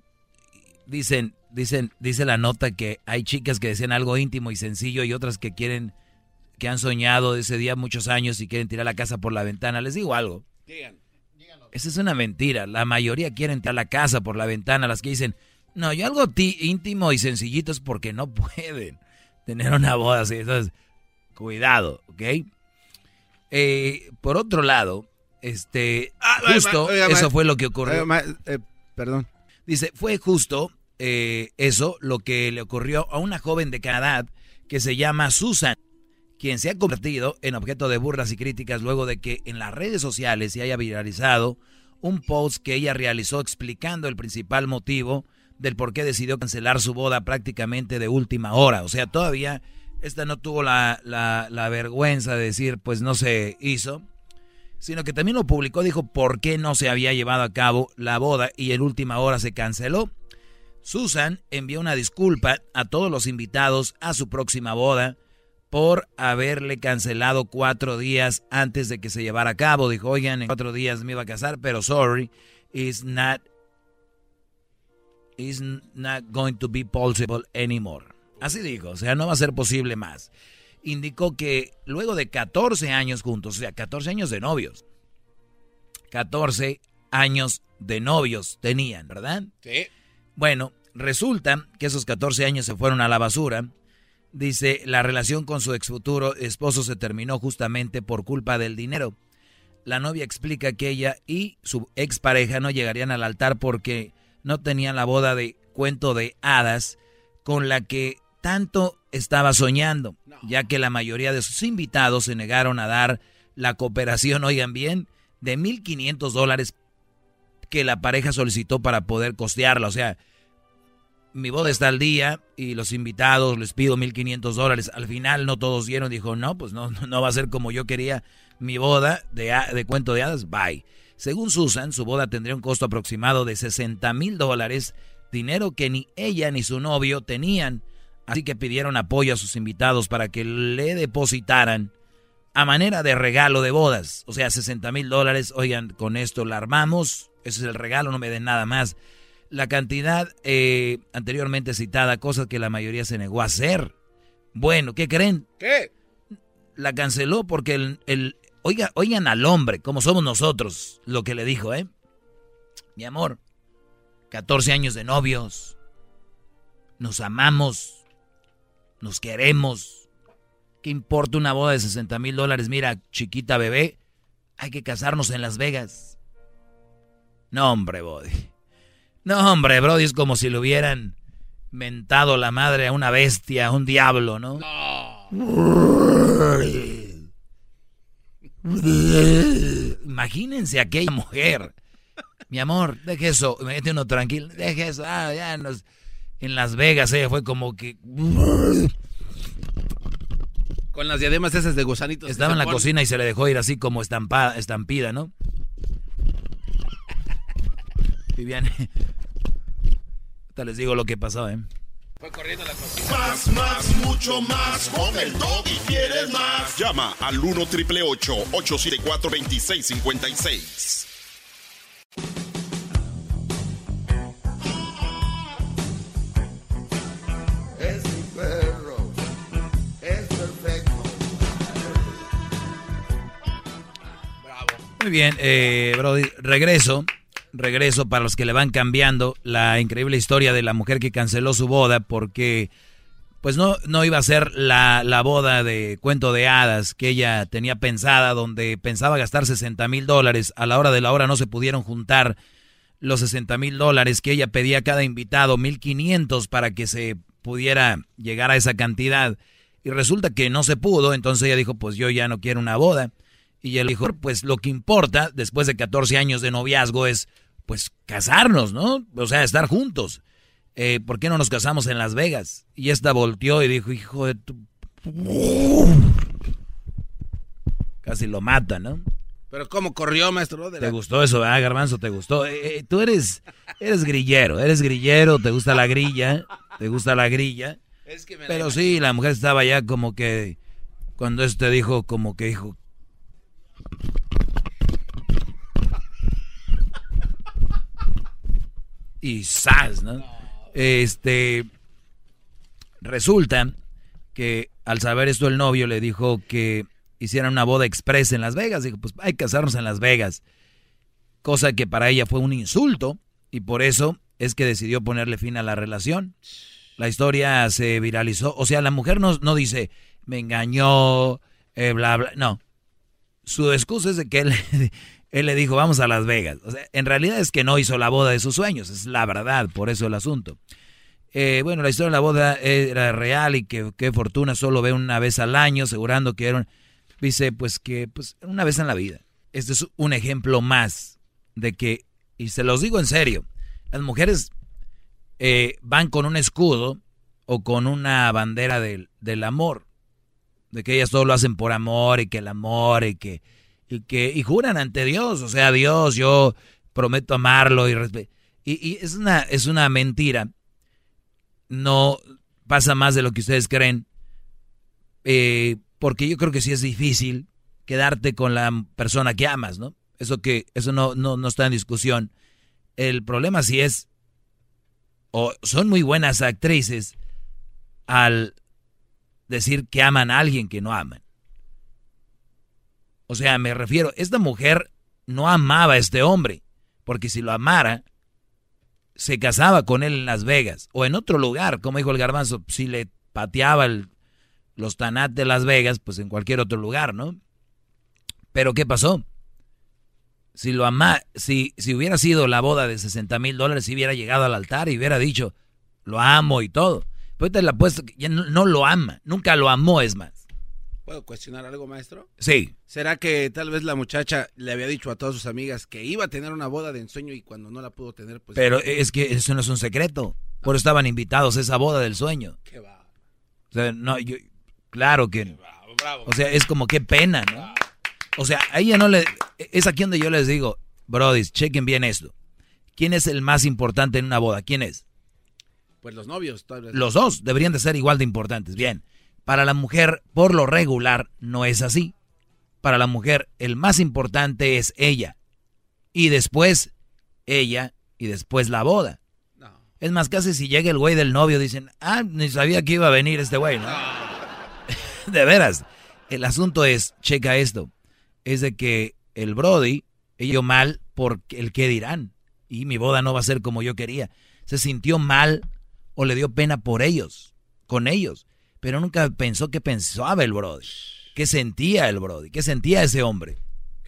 dicen, dicen, dice la nota que hay chicas que desean algo íntimo y sencillo y otras que quieren, que han soñado ese día muchos años y quieren tirar la casa por la ventana. Les digo algo. Esa es una mentira. La mayoría quieren tirar la casa por la ventana. Las que dicen, no, yo algo íntimo y sencillito es porque no pueden tener una boda así. Entonces, Cuidado, ¿ok? Eh, por otro lado, este, ah, justo eso fue lo que ocurrió. Eh, perdón. Dice, fue justo eh, eso lo que le ocurrió a una joven de Canadá que se llama Susan, quien se ha convertido en objeto de burlas y críticas luego de que en las redes sociales se haya viralizado un post que ella realizó explicando el principal motivo del por qué decidió cancelar su boda prácticamente de última hora. O sea, todavía esta no tuvo la, la, vergüenza de decir, pues no se hizo, sino que también lo publicó, dijo por qué no se había llevado a cabo la boda y en última hora se canceló. Susan envió una disculpa a todos los invitados a su próxima boda por haberle cancelado cuatro días antes de que se llevara a cabo. Dijo, oigan, en cuatro días me iba a casar, pero sorry, it's not, it's not going to be possible anymore. Así dijo, o sea, no va a ser posible más. Indicó que luego de 14 años juntos, o sea, 14 años de novios, 14 años de novios tenían, ¿verdad? Sí. Bueno, resulta que esos 14 años se fueron a la basura. Dice, la relación con su ex futuro esposo se terminó justamente por culpa del dinero. La novia explica que ella y su expareja no llegarían al altar porque no tenían la boda de cuento de hadas con la que tanto estaba soñando, ya que la mayoría de sus invitados se negaron a dar la cooperación, oigan bien, de 1.500 dólares que la pareja solicitó para poder costearla. O sea, mi boda está al día y los invitados les pido 1.500 dólares. Al final no todos dieron, dijo, no, pues no, no va a ser como yo quería mi boda de, de cuento de hadas, bye. Según Susan, su boda tendría un costo aproximado de 60 mil dólares, dinero que ni ella ni su novio tenían. Así que pidieron apoyo a sus invitados para que le depositaran a manera de regalo de bodas. O sea, 60 mil dólares. Oigan, con esto la armamos. Ese es el regalo, no me den nada más. La cantidad eh, anteriormente citada, cosas que la mayoría se negó a hacer. Bueno, ¿qué creen? ¿Qué? La canceló porque el, el oiga, oigan al hombre, como somos nosotros, lo que le dijo, ¿eh? Mi amor, 14 años de novios, nos amamos, nos queremos. ¿Qué importa una boda de 60 mil dólares? Mira, chiquita bebé, hay que casarnos en Las Vegas. No, hombre, Brody. No, hombre, Brody, es como si le hubieran mentado la madre a una bestia, a un diablo, ¿no? Imagínense aquella mujer. Mi amor, deje eso, mete uno tranquilo, deje eso, ah, ya en Las Vegas, ella fue como que... Con las diademas esas de gusanitos. Estaba en la cocina y se le dejó ir así como estampada, estampida, ¿no? Viviane. Ahorita les digo lo que pasó, ¿eh? Fue corriendo la cosita. Más, más, mucho más. Con el y quieres más. Llama al 1 triple 874 2656. Es mi perro. Es perfecto. Bravo. Muy bien, eh, Brody. Regreso. Regreso para los que le van cambiando la increíble historia de la mujer que canceló su boda porque pues no, no iba a ser la, la boda de cuento de hadas que ella tenía pensada, donde pensaba gastar 60 mil dólares. A la hora de la hora no se pudieron juntar los 60 mil dólares que ella pedía a cada invitado, 1.500 para que se pudiera llegar a esa cantidad. Y resulta que no se pudo, entonces ella dijo, pues yo ya no quiero una boda. Y él dijo, pues lo que importa después de 14 años de noviazgo es, pues, casarnos, ¿no? O sea, estar juntos. Eh, ¿Por qué no nos casamos en Las Vegas? Y esta volteó y dijo, hijo de tu... Casi lo mata, ¿no? Pero ¿cómo corrió, maestro? ¿Te gustó eso, ah, Garbanzo? ¿Te gustó? Eh, eh, tú eres, eres grillero, eres grillero, te gusta la grilla, te gusta la grilla. Pero sí, la mujer estaba ya como que, cuando este dijo, como que dijo, y ¡zas! ¿no? Este, resulta que al saber esto el novio le dijo que hicieran una boda express en Las Vegas. Dijo, pues hay que casarnos en Las Vegas. Cosa que para ella fue un insulto y por eso es que decidió ponerle fin a la relación. La historia se viralizó. O sea, la mujer no, no dice, me engañó, eh, bla, bla. No. Su excusa es de que él, él le dijo, vamos a Las Vegas. O sea, en realidad es que no hizo la boda de sus sueños. Es la verdad, por eso el asunto. Eh, bueno, la historia de la boda era real y que qué fortuna solo ve una vez al año, asegurando que era dice pues que pues una vez en la vida. Este es un ejemplo más de que, y se los digo en serio, las mujeres eh, van con un escudo o con una bandera del, del, amor, de que ellas todo lo hacen por amor y que el amor y que, y que, y juran ante Dios, o sea, Dios, yo prometo amarlo y y, y es una, es una mentira. No pasa más de lo que ustedes creen. Eh, porque yo creo que sí es difícil quedarte con la persona que amas, ¿no? Eso que eso no, no, no está en discusión. El problema sí es o son muy buenas actrices al decir que aman a alguien que no aman. O sea, me refiero, esta mujer no amaba a este hombre, porque si lo amara, se casaba con él en Las Vegas o en otro lugar, como dijo el garbanzo, si le pateaba el, los Tanat de Las Vegas, pues en cualquier otro lugar, ¿no? Pero ¿qué pasó? Si lo ama, si, si hubiera sido la boda de 60 mil dólares, si hubiera llegado al altar y hubiera dicho, lo amo y todo. Pues te la puesto que ya no, lo ama, nunca lo amó, es más. ¿Puedo cuestionar algo, maestro? Sí. ¿Será que tal vez la muchacha le había dicho a todas sus amigas que iba a tener una boda de ensueño y cuando no la pudo tener, pues... Pero es que eso no es un secreto. Por eso estaban invitados a esa boda del sueño. Qué va. O sea, no, yo, Claro que. O sea, es como qué pena, ¿no? O sea, a ella no le. Es aquí donde yo les digo, Brody, chequen bien esto. ¿Quién es el más importante en una boda? ¿Quién es? Pues los novios. Los dos deberían de ser igual de importantes. Bien. Para la mujer, por lo regular, no es así. Para la mujer, el más importante es ella. Y después, ella. Y después la boda. Es más, casi si llega el güey del novio, dicen, ah, ni sabía que iba a venir este güey, ¿no? de veras. El asunto es, checa esto, es de que el Brody, ello mal por el que dirán. Y mi boda no va a ser como yo quería. Se sintió mal o le dio pena por ellos, con ellos. Pero nunca pensó qué pensaba el Brody. ¿Qué sentía el Brody? ¿Qué sentía ese hombre?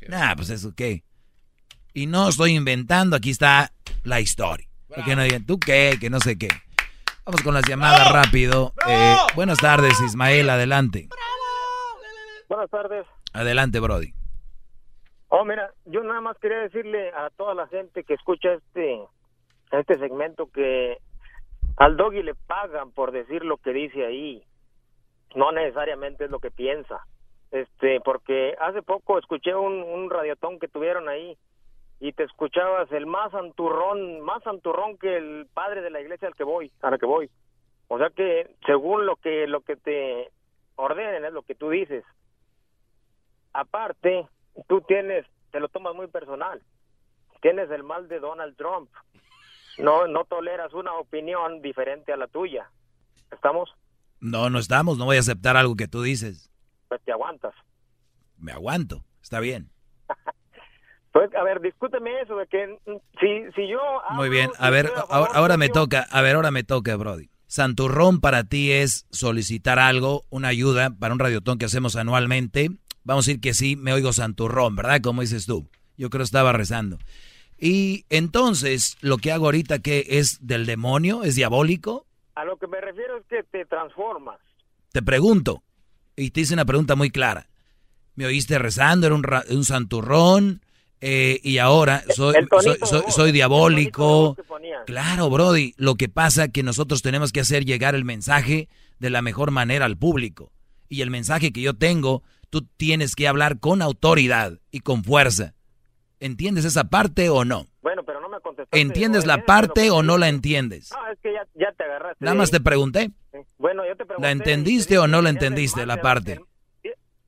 Nah, pues eso qué. Y no estoy inventando, aquí está la historia. Porque no digan, ¿tú qué? Que no sé qué. Vamos con las llamadas rápido. Eh, buenas tardes, Ismael, adelante. Buenas tardes. Adelante, Brody. Oh, mira, yo nada más quería decirle a toda la gente que escucha este este segmento que al doggy le pagan por decir lo que dice ahí. No necesariamente es lo que piensa. Este, porque hace poco escuché un, radiotón que tuvieron ahí y te escuchabas el más santurrón, más santurrón que el padre de la iglesia al que voy, a la que voy. O sea que según lo que lo que te ordenen es lo que tú dices. Aparte, tú tienes, te lo tomas muy personal. Tienes el mal de Donald Trump. No no toleras una opinión diferente a la tuya. ¿Estamos? No, no estamos, no voy a aceptar algo que tú dices. Pues te aguantas. Me aguanto, está bien. Pues, a ver, discúteme eso de que mm, si, si yo... Muy bien, a si ver, a ahora, favor, ahora me toca, a ver, ahora me toca, Brody. Santurrón para ti es solicitar algo, una ayuda para un radiotón que hacemos anualmente. Vamos a decir que sí, me oigo Santurrón, ¿verdad? Como dices tú. Yo creo que estaba rezando. Y entonces, lo que hago ahorita, que es del demonio? ¿Es diabólico? A lo que me refiero es que te transformas. Te pregunto, y te hice una pregunta muy clara. Me oíste rezando, era un, ra- un santurrón, eh, y ahora soy, soy, diabólico. Claro, Brody. Lo que pasa que nosotros tenemos que hacer llegar el mensaje de la mejor manera al público. Y el mensaje que yo tengo, tú tienes que hablar con autoridad y con fuerza. ¿Entiendes esa parte o no? Bueno, pero no me contestaste. ¿Entiendes la parte o no la entiendes? No, es que ya, ya te agarraste. Nada más te pregunté. Bueno, yo te pregunté. ¿La entendiste o no la entendiste la parte?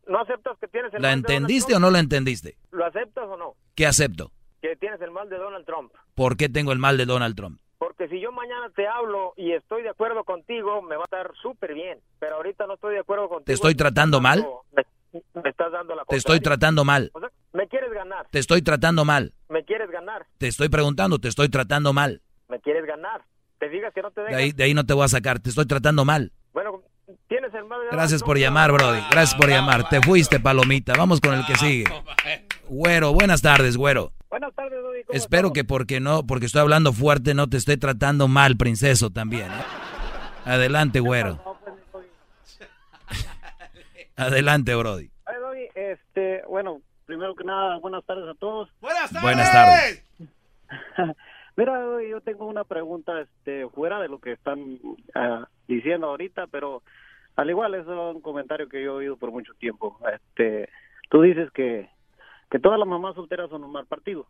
¿No aceptas que tienes el ¿La mal de Donald entendiste o no la entendiste? Trump? ¿Lo aceptas o no? ¿Qué acepto? Que tienes el mal de Donald Trump. ¿Por qué tengo el mal de Donald Trump? Porque si yo mañana te hablo y estoy de acuerdo contigo, me va a estar súper bien. Pero ahorita no estoy de acuerdo contigo. ¿Te estoy tratando mal? Me, me estás dando la Te estoy tratando mal. O sea, me quieres ganar. Te estoy tratando mal. Me quieres ganar. Te estoy preguntando, te estoy tratando mal. Me quieres ganar. Te digas que no te De dejas. ahí, de ahí no te voy a sacar, te estoy tratando mal. Bueno, tienes el mal de Gracias por llamar, Brody. Gracias por llamar. Te fuiste, palomita. Vamos con el que sigue. Güero, buenas tardes, güero. Buenas tardes. ¿cómo Espero que porque no, porque estoy hablando fuerte, no te esté tratando mal, princeso, también. ¿eh? Adelante, güero. Adelante, Brody. Ay, Doggy, este, bueno, primero que nada, buenas tardes a todos. Buenas tardes. Buenas tardes. Mira, yo tengo una pregunta, este, fuera de lo que están ah, diciendo ahorita, pero al igual es un comentario que yo he oído por mucho tiempo. Este, tú dices que, que todas las mamás solteras son un mal partido,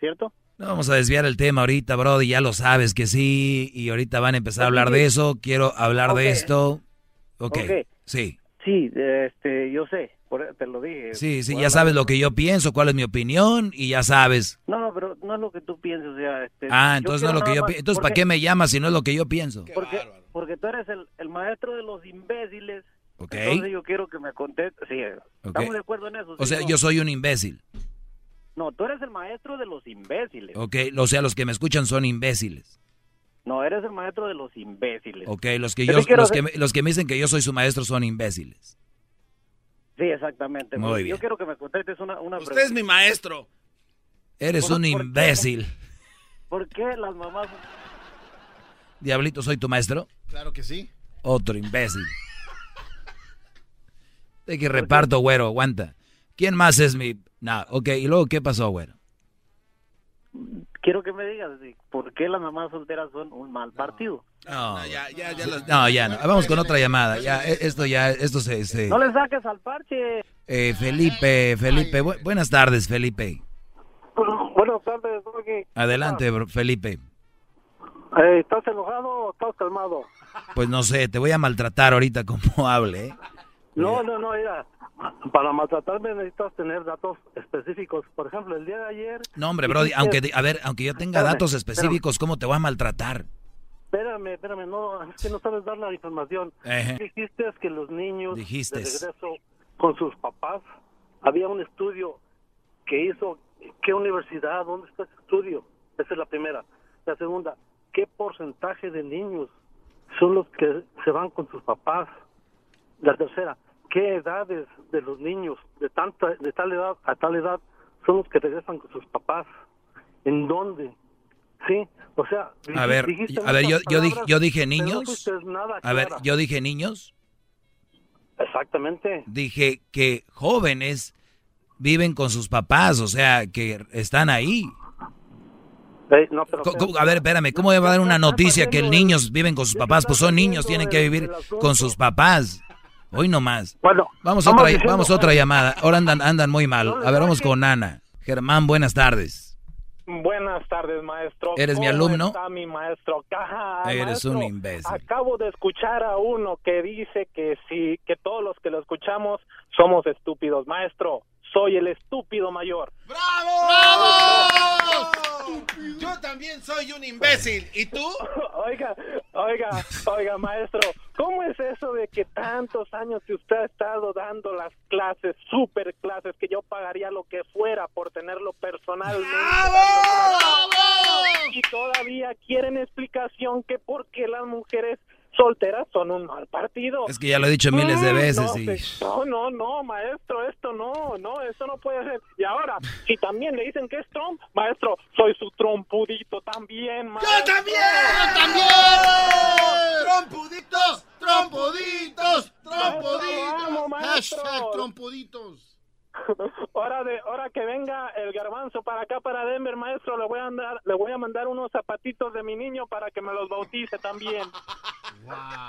¿cierto? No vamos a desviar el tema ahorita, Brody. Ya lo sabes que sí. Y ahorita van a empezar a hablar de eso. Quiero hablar de esto. Ok. Ok. Sí. Sí, este, yo sé, por- te lo dije. Sí, sí, ya sabes lo que yo pienso, cuál es mi opinión y ya sabes. No, no, pero no es lo que tú piensas, o sea, este, Ah, entonces no es lo que yo pienso. Entonces, ¿para qué me llamas si no es lo que yo pienso? Porque, porque tú eres el, el maestro de los imbéciles. Ok. Entonces yo quiero que me contestes. Sí, Ok. estamos de acuerdo en eso. O ¿sí sea, no? yo soy un imbécil. No, tú eres el maestro de los imbéciles. Ok, o sea, los que me escuchan son imbéciles. No, eres el maestro de los imbéciles. Ok, los que, Yo los, que, hacer- los que me dicen que yo soy su maestro son imbéciles. Sí, exactamente. Muy bien. Yo quiero que me contestes una, una Usted es mi maestro. Eres ¿Por- un por qué? imbécil. ¿Por qué las mamás... Diablito, ¿soy tu maestro? Claro que sí. Otro imbécil. De que reparto, güero, aguanta. ¿Quién más es mi...? No, ok, ¿y luego qué pasó, güero? Quiero que me digas sí, por qué las mamás solteras son un mal partido. No, ya, ya, ya. No, ya no. Vamos con otra llamada. Ya, e- esto ya, esto se... se- No le saques al parche. Eh, Felipe, Felipe, bu- buenas tardes, Felipe. Buenas tardes, Doggy. Adelante, bro- Felipe. Eh, ¿Estás enojado o estás calmado? Pues no sé, te voy a maltratar ahorita como hable, ¿eh? No, no, no, mira, para maltratarme necesitas tener datos específicos. Por ejemplo, el día de ayer... No, hombre, Brody, aunque, a ver, aunque yo tenga Espérame, datos específicos, ¿cómo te voy a maltratar? Espérame, espérame, no, es que no sabes dar la información. Ejé. Dijiste que los niños Dijiste. de regreso con sus papás, había un estudio que hizo, ¿qué universidad? ¿Dónde está ese estudio? Esa es la primera. La segunda, ¿qué porcentaje de niños son los que se van con sus papás? La tercera, ¿qué edades de los niños de tanta de tal edad a tal edad son los que regresan con sus papás? ¿En dónde? Sí, o sea, A ver, dijiste a ver, yo, yo, dije, yo dije no niños. A ver, yo dije niños. Exactamente. Dije que jóvenes viven con sus papás, o sea, que están ahí. Eh, no, pero- A ver, espérame, ¿cómo va a dar una noticia que niños viven con sus papás? Pues son niños, tienen que vivir con sus papás. Hoy no más. Bueno, vamos otra, diciendo- vamos a otra llamada. Ahora andan, andan muy mal. A ver, vamos con Ana. Germán, buenas tardes. Buenas tardes, maestro. ¿Eres mi ¿Cómo alumno? está mi maestro? Ajá, Eres maestro, un imbécil. Acabo de escuchar a uno que dice que sí, que todos los que lo escuchamos somos estúpidos. Maestro, soy el estúpido mayor. Yo también soy un imbécil. ¿Y tú? Oiga, oiga, oiga, maestro, ¿cómo es eso de que tantos años que usted ha estado dando las clases, super clases, que yo pagaría lo que fuera por tenerlo personalmente? Y todavía quieren explicación que por qué las mujeres solteras son un mal partido. Es que ya lo he dicho miles de Mm, veces no, y- pues, No, no, no, maestro, esto no, no, esto no puede ser. Y ahora, si también le dicen que es Trump, maestro, soy su trompudito también, maestro. ¡Yo también! ¡Yo también! ¡Trompuditos! ¡Trompuditos! ¡Trompuditos! Hashtag trompuditos. Hora de, hora que venga el garbanzo para acá para Denver, maestro, le voy a andar, le voy a mandar unos zapatitos de mi niño para que me los bautice también.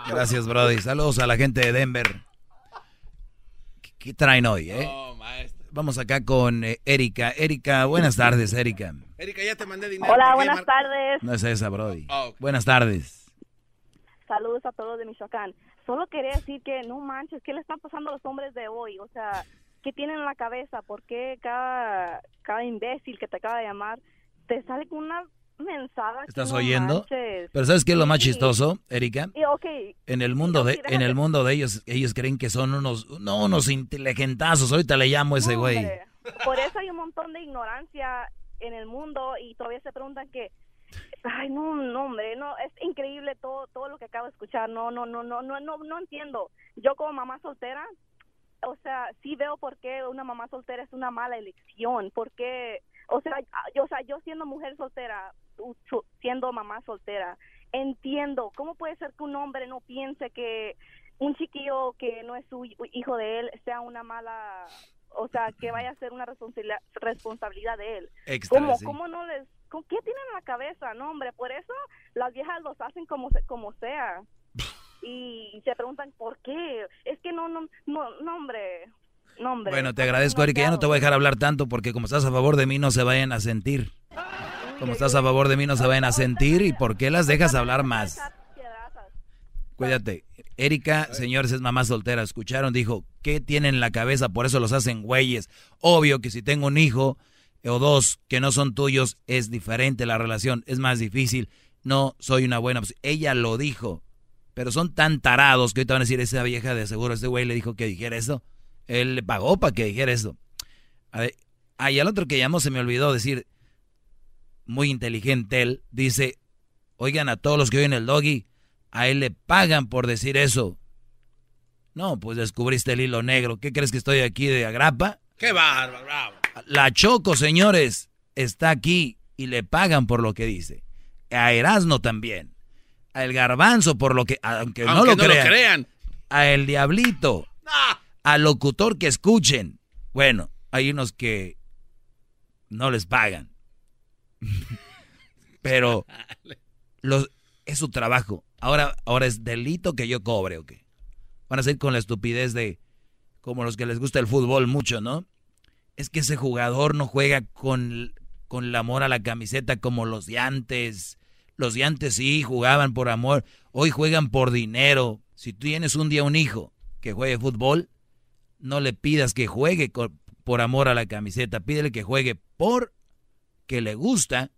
Gracias, Brody. Saludos a la gente de Denver. ¿Qué, qué traen hoy, eh? Vamos acá con eh, Erika. Erika, buenas tardes, Erika. Erika, ya te mandé dinero. Hola, ¿Por qué, buenas Mar- tardes. No es esa, Brody. Oh, Buenas tardes. Saludos a todos de Michoacán. Solo quería decir que no manches, ¿qué le están pasando a los hombres de hoy? O sea, ¿qué tienen en la cabeza? ¿Por qué cada, cada imbécil que te acaba de llamar te sale con una mensada? ¿Estás no oyendo? manches? Pero ¿sabes qué es lo más Sí. chistoso, Erika? Y, ok, En el mundo de, en el mundo de ellos, ellos creen que son unos, no, unos inteligentazos. Ahorita le llamo a ese güey. Por eso hay un montón de ignorancia en el mundo y todavía se preguntan que ay no no hombre no es increíble todo todo lo que acabo de escuchar no no no no no no no entiendo yo como mamá soltera o sea sí veo por qué una mamá soltera es una mala elección porque o sea yo o sea yo siendo mujer soltera siendo mamá soltera entiendo cómo puede ser que un hombre no piense que un chiquillo que no es su hi- hijo de él sea una mala o sea que vaya a ser una responsabilidad responsabilidad de él Extra, ¿Cómo, sí. cómo no les ¿con ¿qué tienen en la cabeza? No, hombre, por eso las viejas los hacen como como sea. Y se preguntan por qué. Es que no no no, no hombre. No, hombre. Bueno, te agradezco, Erika. Ya no te voy a dejar hablar tanto porque como estás a favor de mí no se vayan a sentir. Como estás a favor de mí no se vayan a sentir y por qué las dejas hablar más. Cuídate. Erika, señores, es mamá soltera. Escucharon, dijo, ¿qué tienen en la cabeza? Por eso los hacen güeyes. Obvio que si tengo un hijo o dos que no son tuyos, es diferente la relación, es más difícil. No soy una buena. Ella lo dijo. Pero son tan tarados que ahorita van a decir, esa vieja de seguro, este güey le dijo que dijera eso. Él le pagó para que dijera eso. A ver, ah, y al otro que llamó se me olvidó decir, muy inteligente él, dice, oigan a todos los que oyen el doggy, a él le pagan por decir eso. No, pues descubriste el hilo negro. ¿Qué crees que estoy aquí de agrapa? ¡Qué bárbaro! bravo! La Choco, señores, está aquí y le pagan por lo que dice. A Erasno también. A El Garbanzo por lo que, aunque, no, Aunque lo, no lo crean. crean. A El Diablito. Al locutor que escuchen. Bueno, hay unos que no les pagan. Pero los, es su trabajo. Ahora, ahora es delito que yo cobre, ¿o qué? Van a ser con la estupidez de como los que les gusta el fútbol mucho, ¿no? Es que ese jugador no juega con, con el amor a la camiseta como los de antes. Los de antes sí jugaban por amor, hoy juegan por dinero. Si tú tienes un día un hijo que juegue fútbol, no le pidas que juegue por amor a la camiseta, pídele que juegue por que le gusta,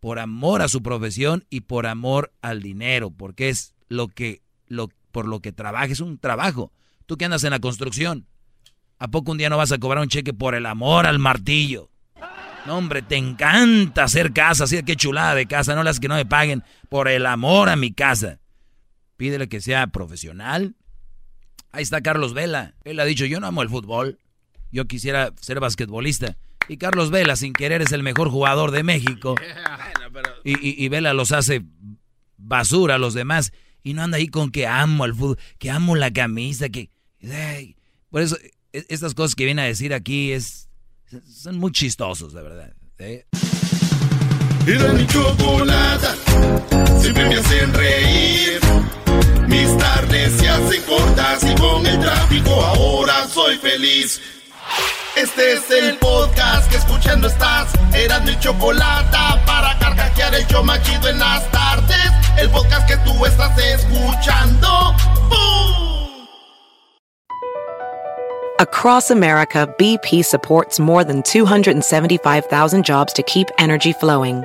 por amor a su profesión y por amor al dinero, porque es lo que lo por lo que trabaja, es un trabajo. Tú que andas en la construcción, ¿a poco un día no vas a cobrar un cheque por el amor al martillo? No, hombre, te encanta hacer casa, así qué chulada de casa, no las que no me paguen por el amor a mi casa. Pídele que sea profesional. Ahí está Carlos Vela. Él ha dicho, yo no amo el fútbol. Yo quisiera ser basquetbolista. Y Carlos Vela, sin querer, es el mejor jugador de México. Y, y- y Vela los hace basura a los demás. Y no anda ahí con que amo el fútbol, que amo la camisa, que... ay. Por eso, e- estas cosas que viene a decir aquí es... Son muy chistosos, de verdad. ¿eh? Era mi chocolata, siempre me hacen reír. Mis tardes se hacen cortas y con el tráfico ahora soy feliz. Este es el podcast que escuchando estás. Eran mi chocolata para carcajear el yo machido en las tardes. El podcast que tú estás escuchando. ¡Bum! Across America, BP supports more than 275,000 jobs to keep energy flowing.